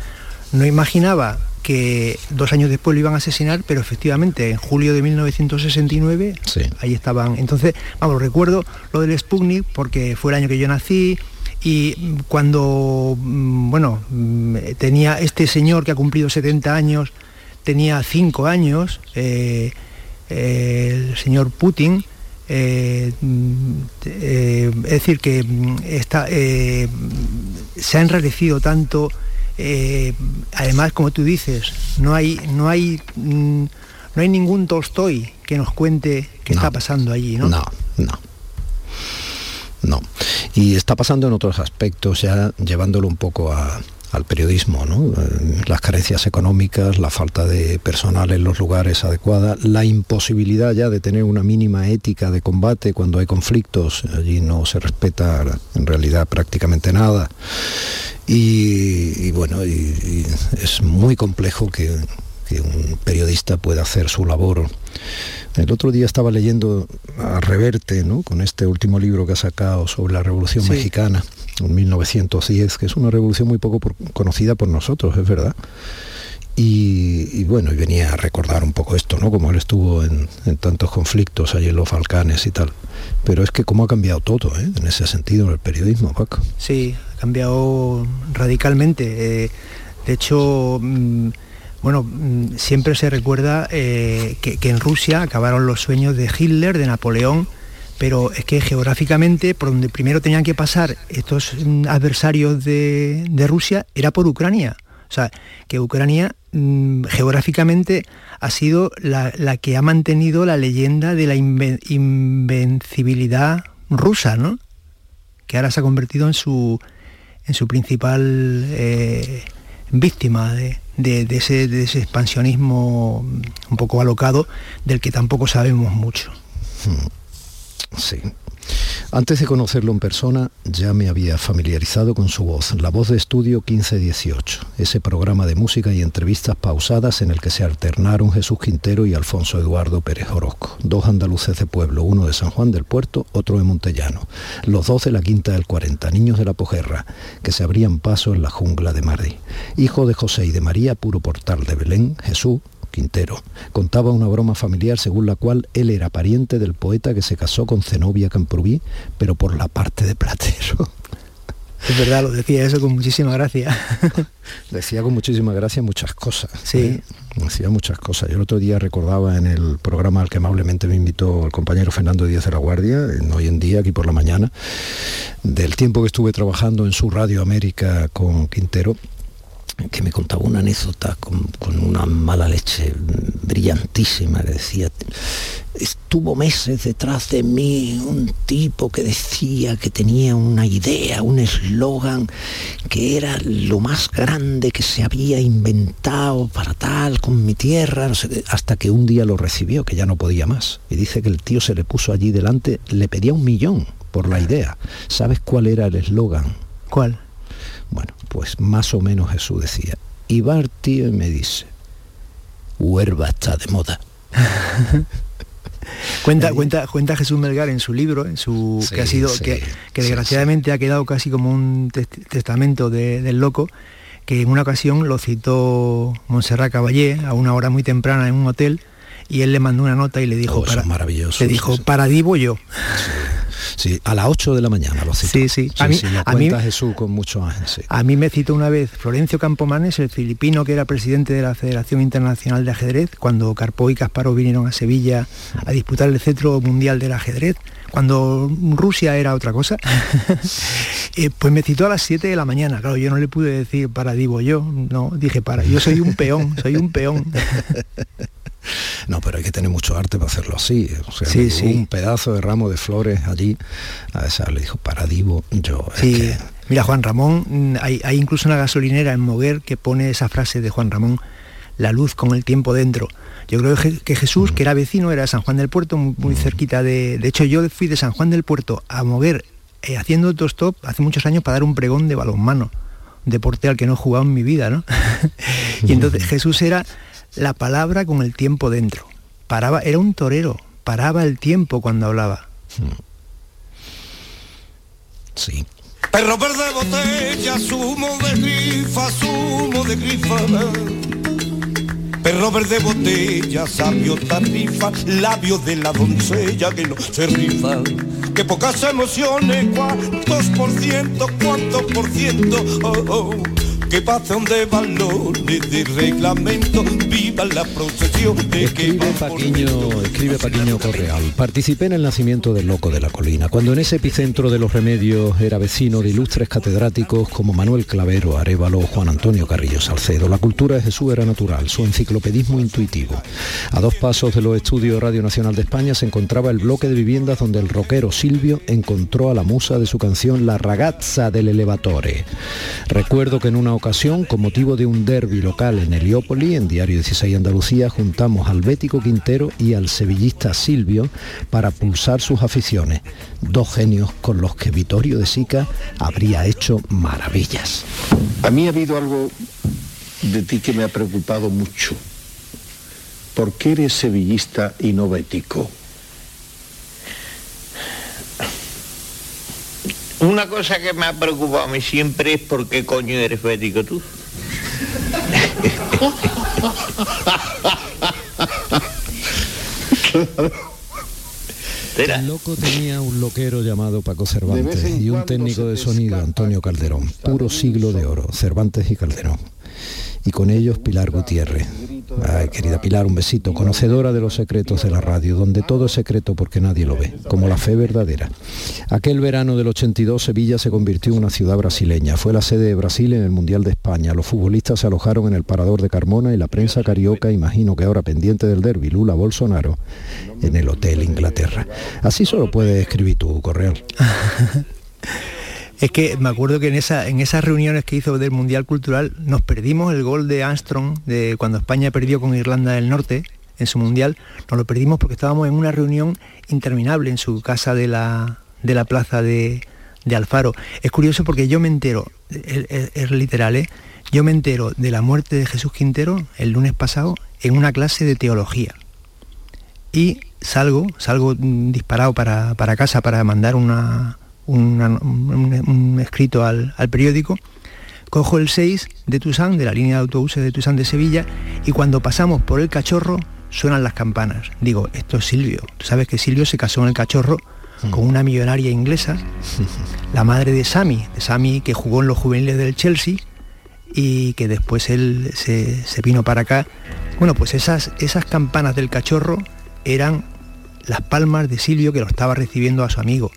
No imaginaba que dos años después lo iban a asesinar, pero efectivamente en julio de 1969 ahí estaban. Entonces, vamos, recuerdo lo del Sputnik porque fue el año que yo nací y cuando, mm, bueno, mm, tenía este señor que ha cumplido 70 años, tenía 5 años, eh, eh, el señor Putin, eh, mm, eh, es decir, que está, se ha enrarecido tanto, eh, además, como tú dices, no hay, no hay, mm, no hay ningún Tolstoy que nos cuente qué está pasando allí, ¿no? No, no. No. Y está pasando en otros aspectos, ya llevándolo un poco a- al periodismo, ¿no? Eh, Las carencias económicas, la falta de personal en los lugares adecuados, la imposibilidad ya de tener una mínima ética de combate cuando hay conflictos, allí no se respeta en realidad prácticamente nada. Y, bueno, es muy complejo que un periodista pueda hacer su labor. El otro día estaba leyendo a Reverte, ¿no? con este último libro que ha sacado sobre la Revolución Sí. Mexicana, en 1910, que es una revolución muy poco por- conocida por nosotros, es verdad. Y, y bueno, y venía a recordar un poco esto, ¿no? Como él estuvo en, en tantos conflictos allí en los Balcanes y tal. Pero es que cómo ha cambiado todo, ¿eh? En ese sentido, el periodismo, Paco. Sí, ha cambiado radicalmente. Eh, de hecho, mm, bueno, mm, siempre se recuerda eh, que, en Rusia acabaron los sueños de Hitler, de Napoleón, pero es que geográficamente, por donde primero tenían que pasar estos mm, adversarios de, Rusia, era por Ucrania. O sea, que Ucrania mm, geográficamente ha sido la, que ha mantenido la leyenda de la inven- invencibilidad rusa, ¿no? que ahora se ha convertido en su, en su principal eh, víctima de, de- ese, expansionismo un poco alocado del que tampoco sabemos mucho. Sí. Antes de conocerlo en persona, ya me había familiarizado con su voz, la voz de estudio 1518, ese programa de música y entrevistas pausadas en el que se alternaron Jesús Quintero y Alfonso Eduardo Pérez Orozco, dos andaluces de pueblo, uno de San Juan del Puerto, otro de Montellano, los dos de la Quinta del 40, niños de la Pojerra, que se abrían paso en la jungla de Madrid. Hijo de José y de María, puro portal de Belén, Jesús, Quintero, contaba una broma familiar según la cual él era pariente del poeta que se casó con Zenobia Camprubí, pero por la parte de Platero. Es verdad, lo decía eso con muchísima gracia. Decía con muchísima gracia muchas cosas. Sí. ¿eh? Decía muchas cosas. Yo el otro día recordaba en el programa al que amablemente me invitó el compañero Fernando Díaz de la Guardia, en hoy en día, aquí por la mañana, del tiempo que estuve trabajando en su Radio América con Quintero, que me contaba una anécdota con, con una mala leche brillantísima, que decía, estuvo meses detrás de mí un tipo que decía que tenía una idea, un eslogan, que era lo más grande que se había inventado para tal, con mi tierra, no sé qué, hasta que un día lo recibió, que ya no podía más. Y dice que el tío se le puso allí delante, le pedía un millón por la idea. ¿Sabes cuál era el eslogan? ¿Cuál? Bueno, pues más o menos Jesús decía. Y va el tío y me dice, huerva está de moda. Cuenta, cuenta, cuenta Jesús Melgar en su libro, en su que ha sido, que, desgraciadamente ha quedado casi como un testamento del loco, que en una ocasión lo citó Montserrat Caballé a una hora muy temprana en un hotel y él le mandó una nota y le dijo, oh, para, le dijo, para Divo yo. Sí, a las 8 de la mañana lo citó. Sí, sí. a mí, a mí, Jesús con mucho A mí me citó una vez Florencio Campomanes, el filipino que era presidente de la Federación Internacional de Ajedrez, cuando Carpo y Kasparov vinieron a Sevilla a disputar el centro mundial del ajedrez, cuando Rusia era otra cosa, eh, pues me citó a las 7 de la mañana. Claro, yo no le pude decir para Divo yo, no, dije para, yo soy un peón, soy un peón. No, pero hay que tener mucho arte para hacerlo así. O sea, sí, un pedazo de ramo de flores allí. A esa le dijo, para Divo, yo. Sí. Mira, Juan Ramón, mm, hay, incluso una gasolinera en Moguer que pone esa frase de Juan Ramón, la luz con el tiempo dentro. Yo creo que Jesús, que era vecino, era San Juan del Puerto, muy, cerquita de... De hecho, yo fui de San Juan del Puerto a Moguer eh, haciendo autostop hace muchos años para dar un pregón de balonmano, deporte al que no he jugado en mi vida, ¿no? y entonces Jesús era la palabra con el tiempo dentro. Paraba, era un torero, paraba el tiempo cuando hablaba. Sí. Perro verde botella, sumo de grifa, sumo de grifa. Perro verde botella, sabio tarifa, labio de la doncella que no se rifa. Que pocas emociones, cuántos por ciento, cuántos por ciento. Oh, oh que de valores de reglamento, viva la procesión de escribe Paquiño, escribe Paquiño Correal. Participé en el nacimiento del loco de la colina, cuando en ese epicentro de los remedios era vecino de ilustres catedráticos como Manuel Clavero, Arevalo o Juan Antonio Carrillo Salcedo. La cultura de Jesús era natural, su enciclopedismo intuitivo. A dos pasos de los estudios Radio Nacional de España se encontraba el bloque de viviendas donde el rockero Silvio encontró a la musa de su canción La ragazza del elevatore. Recuerdo que en una ocasión, con motivo de un derby local en Heliópolis, en Diario 16 Andalucía, juntamos al bético Quintero y al sevillista Silvio para pulsar sus aficiones, dos genios con los que Vittorio de Sica habría hecho maravillas. A mí ha habido algo de ti que me ha preocupado mucho. ¿Por qué eres sevillista y no bético? Una cosa que me ha preocupado a mí siempre es por qué coño eres bético tú. El loco tenía un loquero llamado Paco Cervantes y un técnico de sonido, Antonio Calderón. Puro siglo de oro, Cervantes y Calderón y con ellos Pilar Gutiérrez. Ay, querida Pilar, un besito, conocedora de los secretos de la radio, donde todo es secreto porque nadie lo ve, como la fe verdadera. Aquel verano del 82 Sevilla se convirtió en una ciudad brasileña. Fue la sede de Brasil en el Mundial de España. Los futbolistas se alojaron en el parador de Carmona y la prensa carioca, imagino que ahora pendiente del derby, Lula Bolsonaro, en el Hotel Inglaterra. Así solo puedes escribir tu correo. Es que me acuerdo que en, esa, en esas reuniones que hizo del Mundial Cultural nos perdimos el gol de Armstrong de cuando España perdió con Irlanda del Norte en su Mundial. Nos lo perdimos porque estábamos en una reunión interminable en su casa de la, de la plaza de, Alfaro. Es curioso porque yo me entero, es, literal, ¿eh? yo me entero de la muerte de Jesús Quintero el lunes pasado en una clase de teología. Y salgo, salgo disparado para, para casa para mandar una, un, escrito al, periódico, cojo el 6 de Tusán, de la línea de autobuses de Tusán de Sevilla, y cuando pasamos por el cachorro suenan las campanas. Digo, esto es Silvio. Tú sabes que Silvio se casó en el cachorro con una millonaria inglesa, la madre de Sami, de Sami que jugó en los juveniles del Chelsea y que después él se, se vino para acá. Bueno, pues esas, esas campanas del cachorro eran las palmas de Silvio que lo estaba recibiendo a su amigo.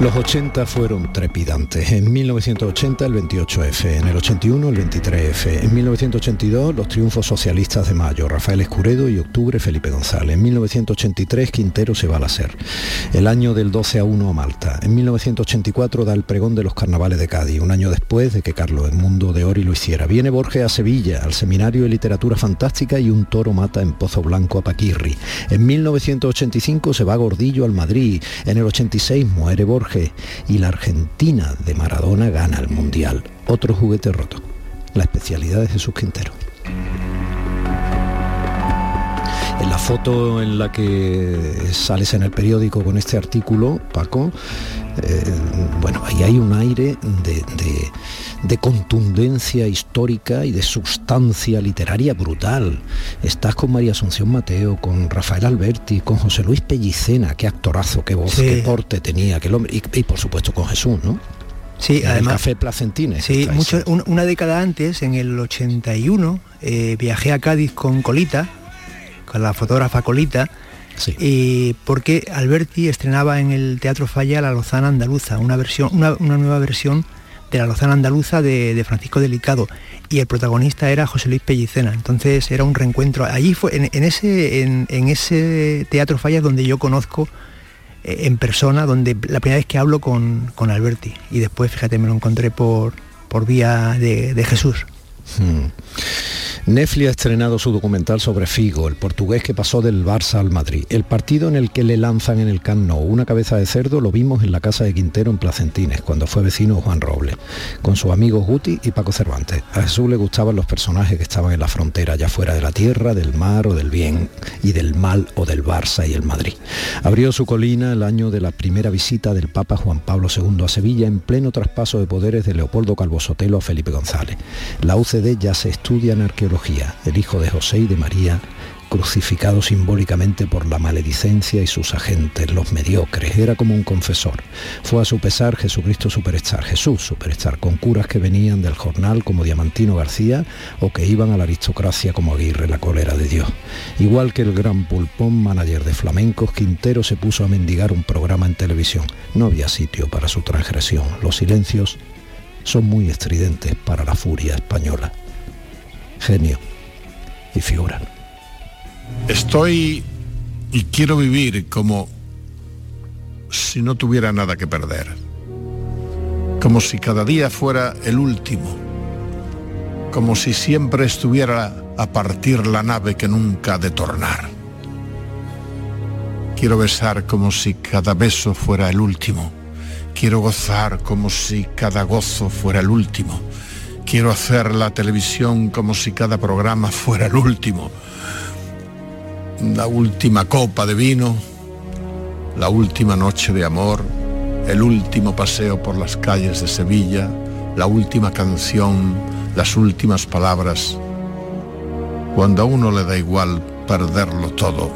Los 80 fueron trepidantes. En 1980 el 28F, en el 81 el 23F, en 1982 los triunfos socialistas de mayo, Rafael Escuredo y octubre Felipe González. En 1983 Quintero se va a la SER. El año del 12 a 1 a Malta. En 1984 da el pregón de los carnavales de Cádiz, un año después de que Carlos Edmundo de Ori lo hiciera. Viene Borges a Sevilla, al Seminario de Literatura Fantástica y un toro mata en Pozo Blanco a Paquirri. En 1985 se va Gordillo al Madrid. En el 86 muere Borges y la Argentina de Maradona gana el Mundial. Otro juguete roto, la especialidad de Jesús Quintero. En la foto en la que sales en el periódico con este artículo, Paco, eh, bueno, ahí hay un aire de, de, contundencia histórica y de sustancia literaria brutal. Estás con María Asunción Mateo, con Rafael Alberti, con José Luis Pellicena, qué actorazo, qué voz, qué porte tenía aquel hombre, y, por supuesto con Jesús, ¿no? Sí, además. café Placentines. Sí, mucho, una década antes, en el 81, eh, viajé a Cádiz con Colita, con la fotógrafa Colita, y porque Alberti estrenaba en el Teatro Falla la Lozana Andaluza, una, versión, una, nueva versión de la Lozana Andaluza de, Francisco Delicado y el protagonista era José Luis Pellicena. Entonces era un reencuentro. Allí fue, en, ese, en, ese Teatro Falla donde yo conozco eh, en persona, donde la primera vez que hablo con, con Alberti. Y después, fíjate, me lo encontré por, por vía de, Jesús. Hmm. Netflix ha estrenado su documental sobre Figo, el portugués que pasó del Barça al Madrid. El partido en el que le lanzan en el Camp Nou una cabeza de cerdo lo vimos en la casa de Quintero en Placentines, cuando fue vecino Juan Robles, con sus amigos Guti y Paco Cervantes. A Jesús le gustaban los personajes que estaban en la frontera, ya fuera de la tierra, del mar o del bien, y del mal o del Barça y el Madrid. Abrió su colina el año de la primera visita del Papa Juan Pablo II a Sevilla en pleno traspaso de poderes de Leopoldo Calvo Sotelo a Felipe González. La UCD ya se estudia en arqueología el hijo de José y de María, crucificado simbólicamente por la maledicencia y sus agentes, los mediocres, era como un confesor. Fue a su pesar Jesucristo Superstar, Jesús Superstar, con curas que venían del jornal como Diamantino García o que iban a la aristocracia como Aguirre, la cólera de Dios. Igual que el gran pulpón manager de flamencos, Quintero se puso a mendigar un programa en televisión. No había sitio para su transgresión. Los silencios son muy estridentes para la furia española genio y figura. Estoy y quiero vivir como si no tuviera nada que perder, como si cada día fuera el último, como si siempre estuviera a partir la nave que nunca ha de tornar. Quiero besar como si cada beso fuera el último. Quiero gozar como si cada gozo fuera el último. Quiero hacer la televisión como si cada programa fuera el último. La última copa de vino, la última noche de amor, el último paseo por las calles de Sevilla, la última canción, las últimas palabras. Cuando a uno le da igual perderlo todo,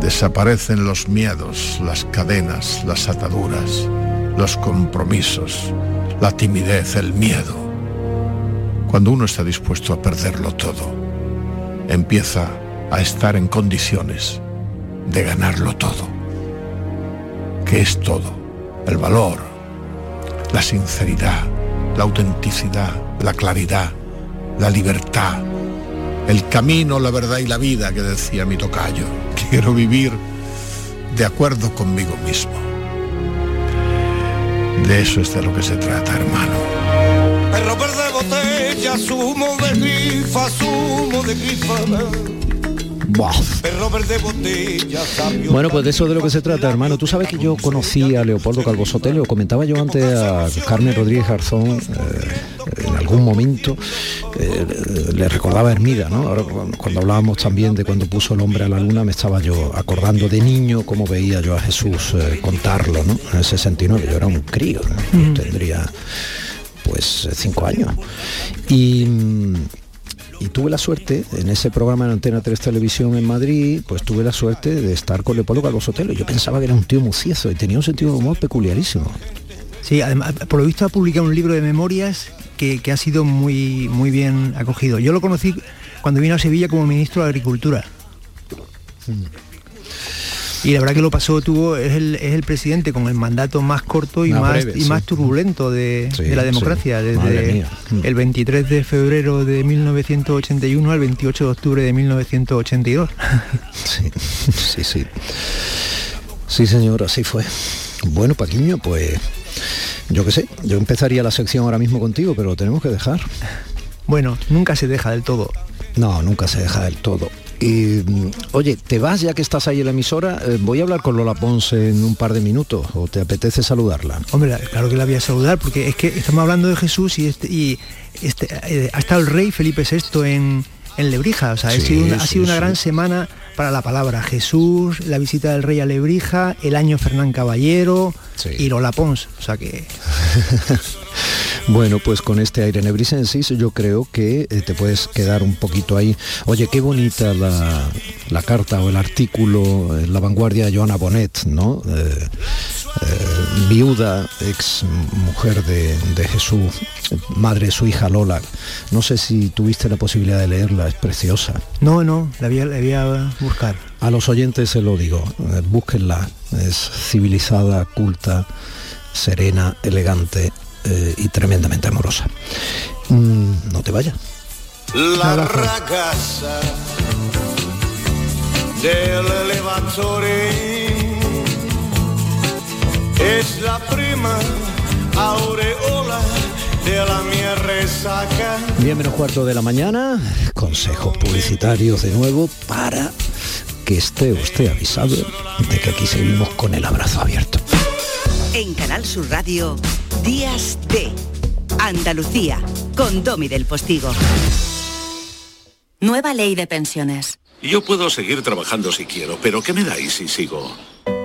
desaparecen los miedos, las cadenas, las ataduras, los compromisos, la timidez, el miedo. Cuando uno está dispuesto a perderlo todo, empieza a estar en condiciones de ganarlo todo. ¿Qué es todo? El valor, la sinceridad, la autenticidad, la claridad, la libertad, el camino, la verdad y la vida que decía mi tocayo. Quiero vivir de acuerdo conmigo mismo. De eso es de lo que se trata, hermano. Botella, sumo de grifa, sumo de grifa. Perro verde botella, bueno, pues de eso de lo que se trata, hermano. Tú sabes que yo conocí a Leopoldo Calvo Sotelo, comentaba yo antes a Carmen Rodríguez Garzón, eh, en algún momento eh, le recordaba a Hermida, ¿no? Ahora cuando hablábamos también de cuando puso el hombre a la luna, me estaba yo acordando de niño cómo veía yo a Jesús eh, contarlo, ¿no? En el 69, yo era un crío, tendría pues cinco años. Y, tuve la suerte, en ese programa de Antena 3 Televisión en Madrid, pues tuve la suerte de estar con Leopoldo Calvo Sotelo. Yo pensaba que era un tío muy cieso y tenía un sentido de humor peculiarísimo. Sí, además, por lo visto ha publicado un libro de memorias que, ha sido muy, muy bien acogido. Yo lo conocí cuando vino a Sevilla como ministro de Agricultura. Mm. Y la verdad que lo pasó, tuvo, es el, presidente con el mandato más corto y, más, y más turbulento de, la democracia, desde el 23 de febrero de 1981 al 28 de octubre de 1982. Sí, sí, sí. Sí, señor, así fue. Bueno, Paquiño, pues yo qué sé, yo empezaría la sección ahora mismo contigo, pero lo tenemos que dejar. Bueno, nunca se deja del todo. No, nunca se deja del todo. Y, oye, ¿te vas ya que estás ahí en la emisora? Eh, voy a hablar con Lola Ponce en un par de minutos, ¿o te apetece saludarla? Hombre, claro que la voy a saludar, porque es que estamos hablando de Jesús y, este, y este, eh, ha estado el rey Felipe VI en, en Lebrija. O sea, ha sido una, ha sido una sí. gran semana para la palabra Jesús, la visita del rey a Lebrija, el año Fernán Caballero y Lola Pons. O sea que Bueno, pues con este aire nebrisensis yo creo que eh, te puedes quedar un poquito ahí. Oye, qué bonita la, la carta o el artículo en La Vanguardia de Joana Bonet, ¿no? Eh, eh, viuda, ex mujer de, de Jesús, madre de su hija Lola. No sé si tuviste la posibilidad de leerla, es preciosa. no, no, la voy a, la voy a buscar. A los oyentes se lo digo, eh, búsquenla, es civilizada, culta, serena, elegante eh, y tremendamente amorosa. Mm, no te vayas. La ragazza dell'elevatore es la prima aureola della mia resaca. Bien menos cuarto de la mañana, consejos publicitarios de nuevo para que esté usted avisado de que aquí seguimos con el abrazo abierto. En Canal Sur Radio, Días de Andalucía, con Domi del Postigo. Nueva ley de pensiones. Yo puedo seguir trabajando si quiero, pero ¿qué me dais si sigo?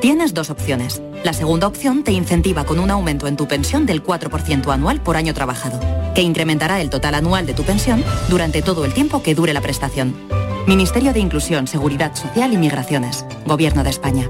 Tienes dos opciones. La segunda opción te incentiva con un aumento en tu pensión del 4% anual por año trabajado, que incrementará el total anual de tu pensión durante todo el tiempo que dure la prestación. Ministerio de Inclusión, Seguridad Social y Migraciones. Gobierno de España.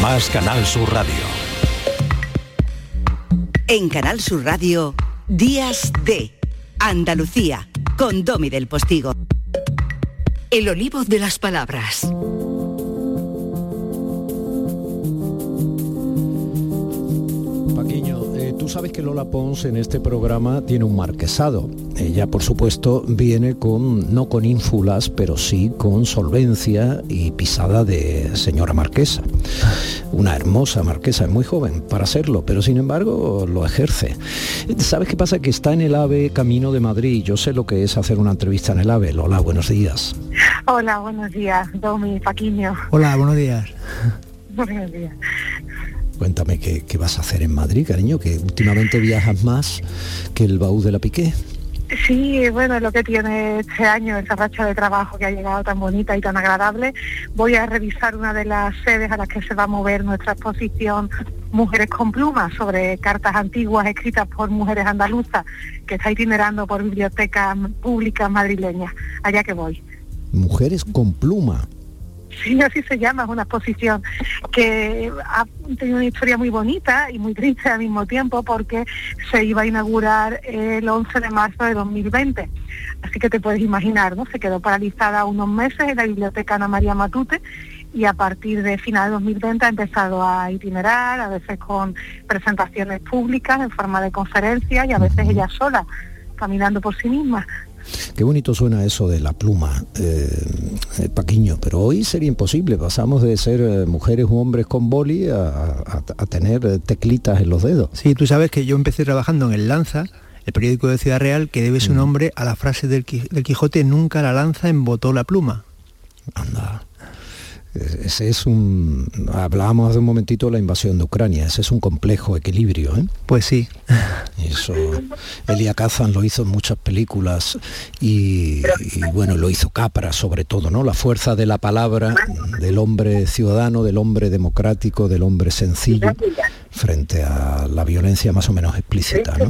más Canal Sur Radio. En Canal Sur Radio, Días de Andalucía, con Domi del Postigo. El olivo de las palabras. Paquiño, eh, tú sabes que Lola Pons en este programa tiene un marquesado. Ella, por supuesto, viene con, no con ínfulas, pero sí con solvencia y pisada de señora marquesa. Una hermosa marquesa, es muy joven para serlo, pero sin embargo lo ejerce. ¿Sabes qué pasa? Que está en el AVE camino de Madrid. Yo sé lo que es hacer una entrevista en el AVE. Lola, buenos días. Hola, buenos días, Domi, Paquiño. Hola, buenos días. Buenos días. Cuéntame qué, qué vas a hacer en Madrid, cariño, que últimamente viajas más que el baúl de la Piqué. Sí, bueno, lo que tiene este año, esa racha de trabajo que ha llegado tan bonita y tan agradable, voy a revisar una de las sedes a las que se va a mover nuestra exposición Mujeres con Plumas sobre cartas antiguas escritas por mujeres andaluzas que está itinerando por bibliotecas públicas madrileñas. Allá que voy. Mujeres con pluma. Sí, así se llama, es una exposición que ha tenido una historia muy bonita y muy triste al mismo tiempo porque se iba a inaugurar el 11 de marzo de 2020. Así que te puedes imaginar, ¿no? Se quedó paralizada unos meses en la biblioteca Ana María Matute y a partir de final de 2020 ha empezado a itinerar, a veces con presentaciones públicas en forma de conferencia y a veces ella sola, caminando por sí misma. Qué bonito suena eso de la pluma, eh, eh, Paquiño, pero hoy sería imposible. Pasamos de ser eh, mujeres u hombres con boli a, a- a tener eh, teclitas en los dedos. Sí, tú sabes que yo empecé trabajando en el Lanza, el periódico de Ciudad Real, que debe su nombre a la frase del, del Quijote, nunca la lanza embotó la pluma. Ese es un... Hablábamos hace un momentito de la invasión de Ucrania, ese es un complejo equilibrio. ¿eh? Pues sí. Eso, Elia Kazan lo hizo en muchas películas y, y, bueno, lo hizo Capra sobre todo, ¿no? La fuerza de la palabra del hombre ciudadano, del hombre democrático, del hombre sencillo frente a la violencia más o menos explícita, ¿no?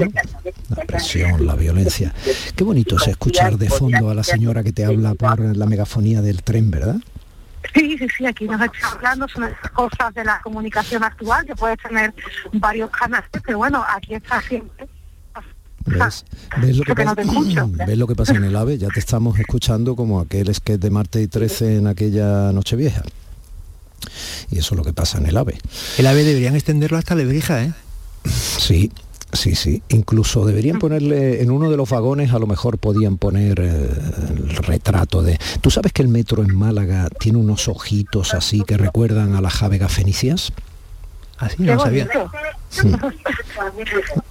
La presión, la violencia. Qué bonito es escuchar de fondo a la señora que te habla por la megafonía del tren, ¿verdad? Sí, sí, sí, aquí nos está hablando, son esas cosas de la comunicación actual, que puedes tener varios canales, pero bueno, aquí está siempre. ¿Ves? ¿Ves lo, que que no pasa, te escucho. ¿Ves lo que pasa en el AVE? Ya te estamos escuchando como aquel sketch de Marte y 13 en aquella Nochevieja. Y eso es lo que pasa en el AVE. El ave deberían extenderlo hasta Lebrija, ¿eh? Sí, sí, sí. Incluso deberían ponerle en uno de los vagones, a lo mejor podían poner eh, el retrato de... ¿Tú sabes que el metro en Málaga tiene unos ojitos así que recuerdan a las jávegas fenicias? Así Qué no lo sabía. bonito.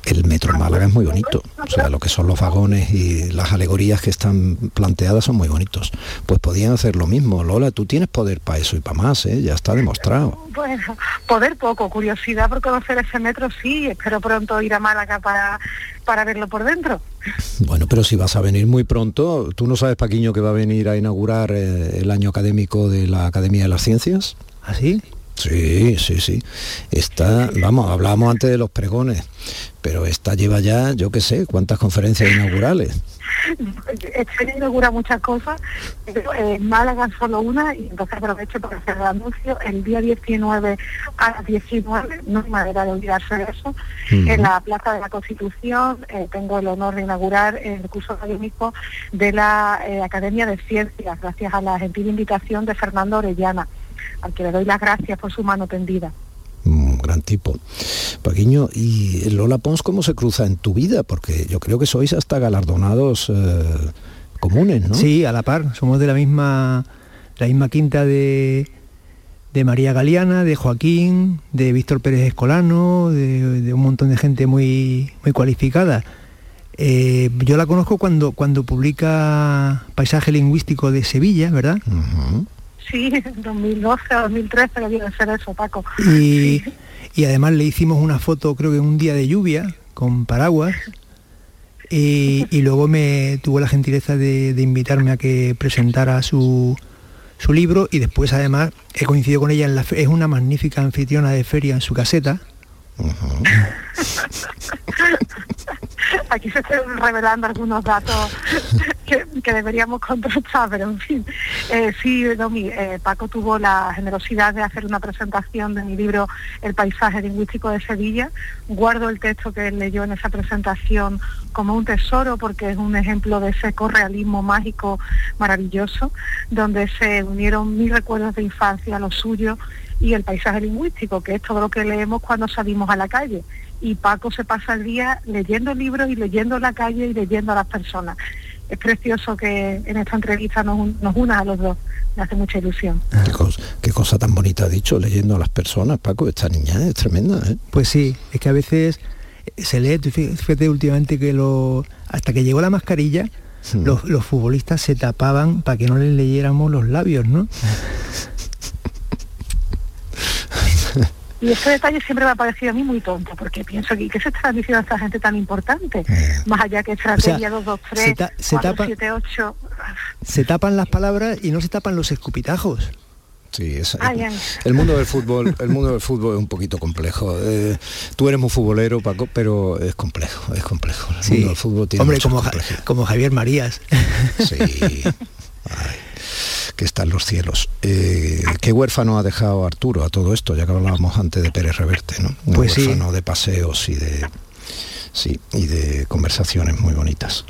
El metro en Málaga es muy bonito. O sea, lo que son los vagones y las alegorías que están planteadas son muy bonitos. Pues podían hacer lo mismo. Lola, tú tienes poder para eso y para más, ¿eh? Ya está demostrado. Bueno, poder poco, curiosidad por conocer ese metro sí, espero pronto ir a Málaga para, para verlo por dentro. Bueno, pero si vas a venir muy pronto, ¿tú no sabes, Paquiño, que va a venir a inaugurar eh, el año académico de la Academia de las Ciencias? ¿Así? Sí, sí, sí. Está, vamos, hablábamos antes de los pregones, pero esta lleva ya, yo qué sé, cuántas conferencias inaugurales. Año inaugura muchas cosas, pero eh, en Málaga solo una, y entonces aprovecho para hacer el anuncio, el día 19 a las 19, no hay manera de olvidarse de eso, en la Plaza de la Constitución eh, tengo el honor de inaugurar el curso académico de la eh, Academia de Ciencias, gracias a la gentil invitación de Fernando Orellana, al que le doy las gracias por su mano tendida. Un gran tipo. Paquiño, ¿y Lola Pons cómo se cruza en tu vida? Porque yo creo que sois hasta galardonados eh, comunes, ¿no? Sí, a la par. Somos de la misma, la misma quinta de, de María Galeana, de Joaquín, de Víctor Pérez Escolano, de, de un montón de gente muy, muy cualificada. Eh, yo la conozco cuando, cuando publica Paisaje Lingüístico de Sevilla, ¿verdad? Sí, en 2012 o 2013 debió de ser eso, Paco. Y, y además le hicimos una foto, creo que un día de lluvia, con paraguas. Y, y luego me tuvo la gentileza de, de invitarme a que presentara su, su libro y después además he coincidido con ella en la es una magnífica anfitriona de feria en su caseta. Aquí se están revelando algunos datos que, deberíamos contrastar, pero en fin. Eh, sí, Domi, eh, Paco tuvo la generosidad de hacer una presentación de mi libro El paisaje lingüístico de Sevilla. Guardo el texto que él leyó en esa presentación como un tesoro porque es un ejemplo de ese correalismo mágico maravilloso, donde se unieron mis recuerdos de infancia, los suyos y el paisaje lingüístico, que es todo lo que leemos cuando salimos a la calle. Y Paco se pasa el día leyendo libros y leyendo la calle y leyendo a las personas. Es precioso que en esta entrevista nos, un- nos una a los dos. Me hace mucha ilusión. Qué, cos- qué cosa tan bonita ha dicho, leyendo a las personas, Paco. Esta niña es tremenda, ¿eh? Pues sí, es que a veces se lee, fíjate últimamente que lo, hasta que llegó la mascarilla, los, los futbolistas se tapaban para que no les leyéramos los labios, ¿no? Y este detalle siempre me ha parecido a mí muy tonto, porque pienso que ¿qué se está diciendo a esta gente tan importante? Más allá que estrategia 2, 2, 3, se ta- se 4, tapa- 7, 8. Se tapan las palabras y no se tapan los escupitajos. Sí, es, Ay, ay. el mundo del fútbol, el mundo del fútbol es un poquito complejo. Eh, tú eres muy futbolero, Paco, pero es complejo, es complejo. El mundo del fútbol tiene Hombre, como, Ja- como Javier Marías. Sí. Ay, que está en los cielos. Eh, ¿Qué huérfano ha dejado Arturo a todo esto? Ya que hablábamos antes de Pérez Reverte, ¿no? Un Pues sí. huérfano de paseos y de sí, y de conversaciones muy bonitas.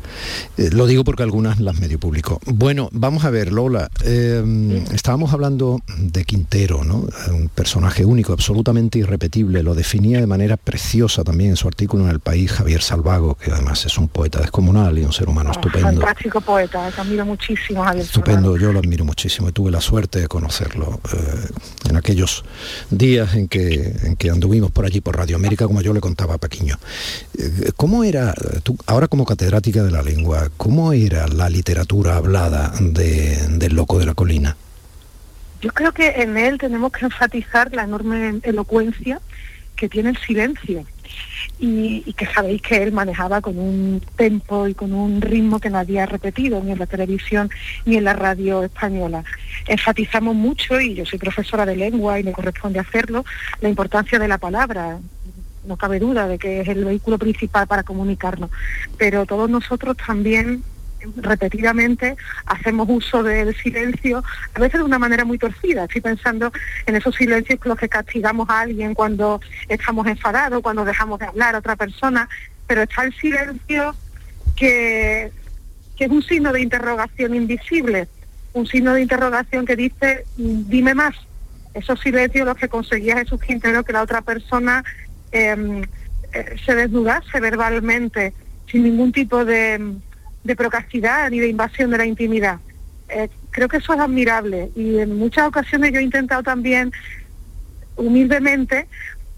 Eh, lo digo porque algunas las medio publicó. Bueno, vamos a ver, Lola. eh, estábamos hablando de Quintero, ¿no? Un personaje único, absolutamente irrepetible. Lo definía de manera preciosa también en su artículo en El País Javier Salvago, que además es un poeta descomunal y un ser humano estupendo. Fantástico poeta, te admiro muchísimo, Javier. Estupendo, yo lo admiro muchísimo y tuve la suerte de conocerlo eh, en aquellos días en que, en que anduvimos por allí por Radio América, como yo le contaba a Paquiño. Eh, ¿Cómo era, tú, ahora como catedrática de la lengua, cómo era la literatura hablada de, del loco de la colina? Yo creo que en él tenemos que enfatizar la enorme elocuencia que tiene el silencio y, y que sabéis que él manejaba con un tempo y con un ritmo que nadie ha repetido ni en la televisión ni en la radio española. Enfatizamos mucho, y yo soy profesora de lengua y me corresponde hacerlo, la importancia de la palabra. No cabe duda de que es el vehículo principal para comunicarnos, pero todos nosotros también repetidamente hacemos uso del silencio, a veces de una manera muy torcida. Estoy pensando en esos silencios con los que castigamos a alguien cuando estamos enfadados, cuando dejamos de hablar a otra persona, pero está el silencio que, que es un signo de interrogación invisible, un signo de interrogación que dice, dime más. Esos silencios los que conseguía Jesús Quintero que la otra persona eh, se desnudase verbalmente, sin ningún tipo de de procacidad ni de invasión de la intimidad. Eh, creo que eso es admirable y en muchas ocasiones yo he intentado también humildemente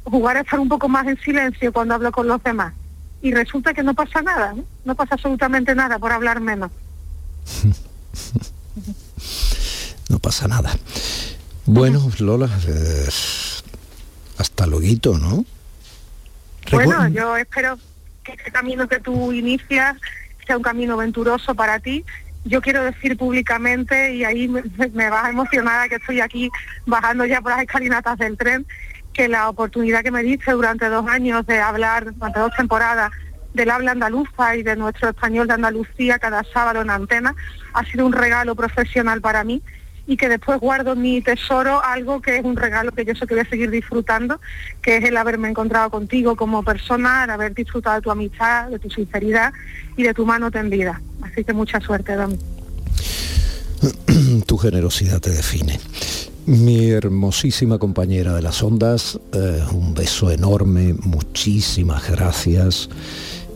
jugar a estar un poco más en silencio cuando hablo con los demás y resulta que no pasa nada, no, pasa absolutamente nada por hablar menos. no pasa nada. Bueno, Lola, eh, hasta luego, ¿no? Bueno, yo espero que este camino que tú inicias sea un camino venturoso para ti. Yo quiero decir públicamente, y ahí me, me vas emocionada que estoy aquí bajando ya por las escalinatas del tren, que la oportunidad que me diste durante dos años de hablar, durante dos temporadas, del habla andaluza y de nuestro español de Andalucía cada sábado en antena, ha sido un regalo profesional para mí y que después guardo mi tesoro algo que es un regalo que yo sé que voy a seguir disfrutando, que es el haberme encontrado contigo como persona, el haber disfrutado de tu amistad, de tu sinceridad y de tu mano tendida. Así que mucha suerte, Don. tu generosidad te define. Mi hermosísima compañera de las ondas, eh, un beso enorme, muchísimas gracias.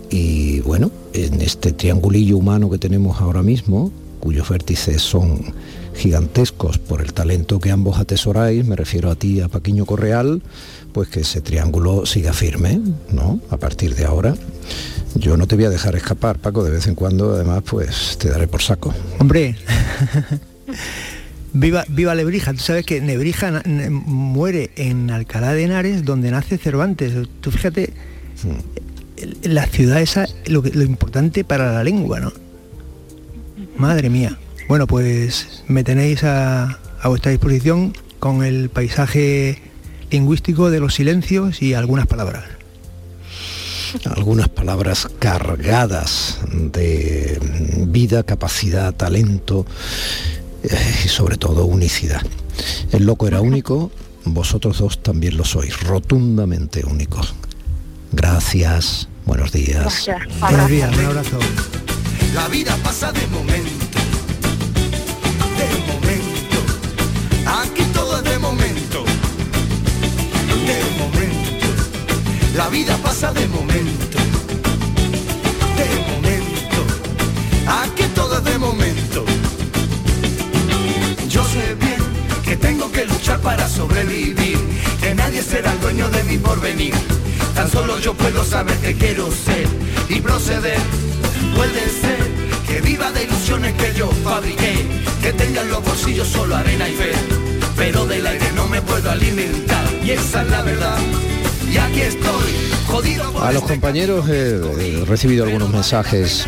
Y bueno, en este triangulillo humano que tenemos ahora mismo, cuyos vértices son gigantescos por el talento que ambos atesoráis, me refiero a ti, a Paquiño Correal, pues que ese triángulo siga firme, ¿no? A partir de ahora. Yo no te voy a dejar escapar, Paco, de vez en cuando, además, pues te daré por saco. Hombre, viva, viva Lebrija, tú sabes que Nebrija muere en Alcalá de Henares, donde nace Cervantes. Tú fíjate, hmm. la ciudad esa, lo, lo importante para la lengua, ¿no? Madre mía. Bueno, pues me tenéis a, vuestra disposición con el paisaje lingüístico de los silencios y algunas palabras. Algunas palabras cargadas de vida, capacidad, talento eh, y sobre todo unicidad. El loco era único, vosotros dos también lo sois, rotundamente únicos. Gracias, buenos días. Buenos días, un abrazo. La vida pasa de momento La vida pasa de momento, de momento. Aquí todo es de momento. Yo sé bien que tengo que luchar para sobrevivir, que nadie será el dueño de mi porvenir. Tan solo yo puedo saber que quiero ser y proceder. Puede ser que viva de ilusiones que yo fabriqué, que tenga en los bolsillos solo arena y fe, pero del aire no me puedo alimentar, y esa es la verdad. Y aquí estoy, jodido A los este compañeros he recibido algunos mensajes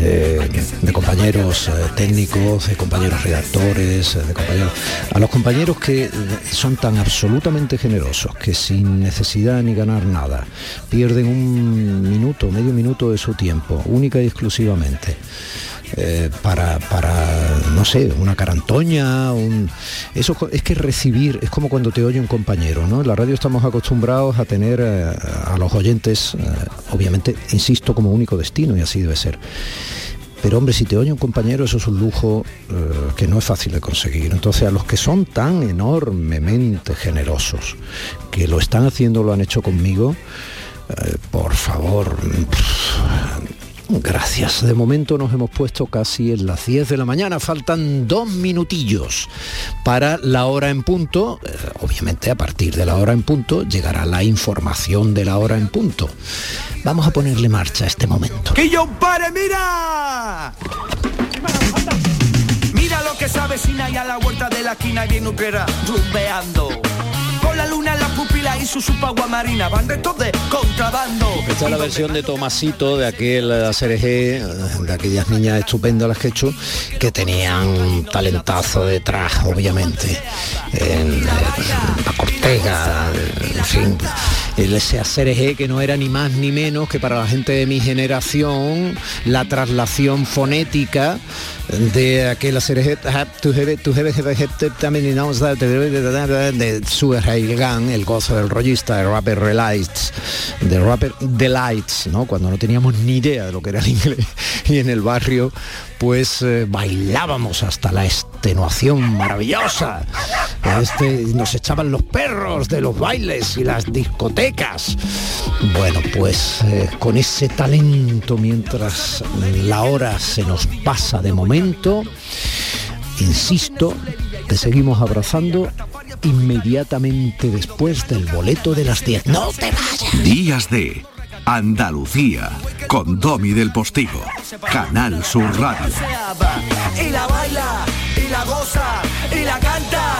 eh, de compañeros eh, técnicos, de compañeros redactores, eh, de compañeros, a los compañeros que son tan absolutamente generosos que sin necesidad ni ganar nada pierden un minuto, medio minuto de su tiempo, única y exclusivamente. Para, para, no sé, una carantoña, un... Eso es que recibir, es como cuando te oye un compañero, ¿no? En la radio estamos acostumbrados a tener a los oyentes, obviamente, insisto, como único destino y así debe ser. Pero hombre, si te oye un compañero, eso es un lujo eh, que no es fácil de conseguir. Entonces, a los que son tan enormemente generosos, que lo están haciendo, lo han hecho conmigo, eh, por favor, Gracias. De momento nos hemos puesto casi en las 10 de la mañana. Faltan dos minutillos para la hora en punto. Eh, obviamente a partir de la hora en punto llegará la información de la hora en punto. Vamos a ponerle marcha a este momento. ¡Que yo pare, mira! Mira lo que sabe Sina y a la vuelta de la esquina y viene Utrera rumbeando la luna en la pupila y su supagua marina van de de contrabando. Esta es la versión de Tomasito de aquel cereje, de aquellas niñas estupendas las que he hecho, que tenían talentazo detrás, obviamente. En, la Cortega, en fin el ese ACRG que no era ni más ni menos que para la gente de mi generación la traslación fonética de aquel ACRG de Suerheilgan, el gozo del rollista, de Rapper Relights, de Rapper Delights, ¿no? Cuando no teníamos ni idea de lo que era el inglés y en el barrio pues eh, bailábamos hasta la extenuación maravillosa. Este, nos echaban los perros de los bailes y las discotecas. Bueno, pues eh, con ese talento mientras la hora se nos pasa de momento, insisto, te seguimos abrazando inmediatamente después del boleto de las 10. ¡No te vayas! Días de Andalucía con Domi del Postigo, Canal Sur Radio. Y la baila, y la goza y la canta.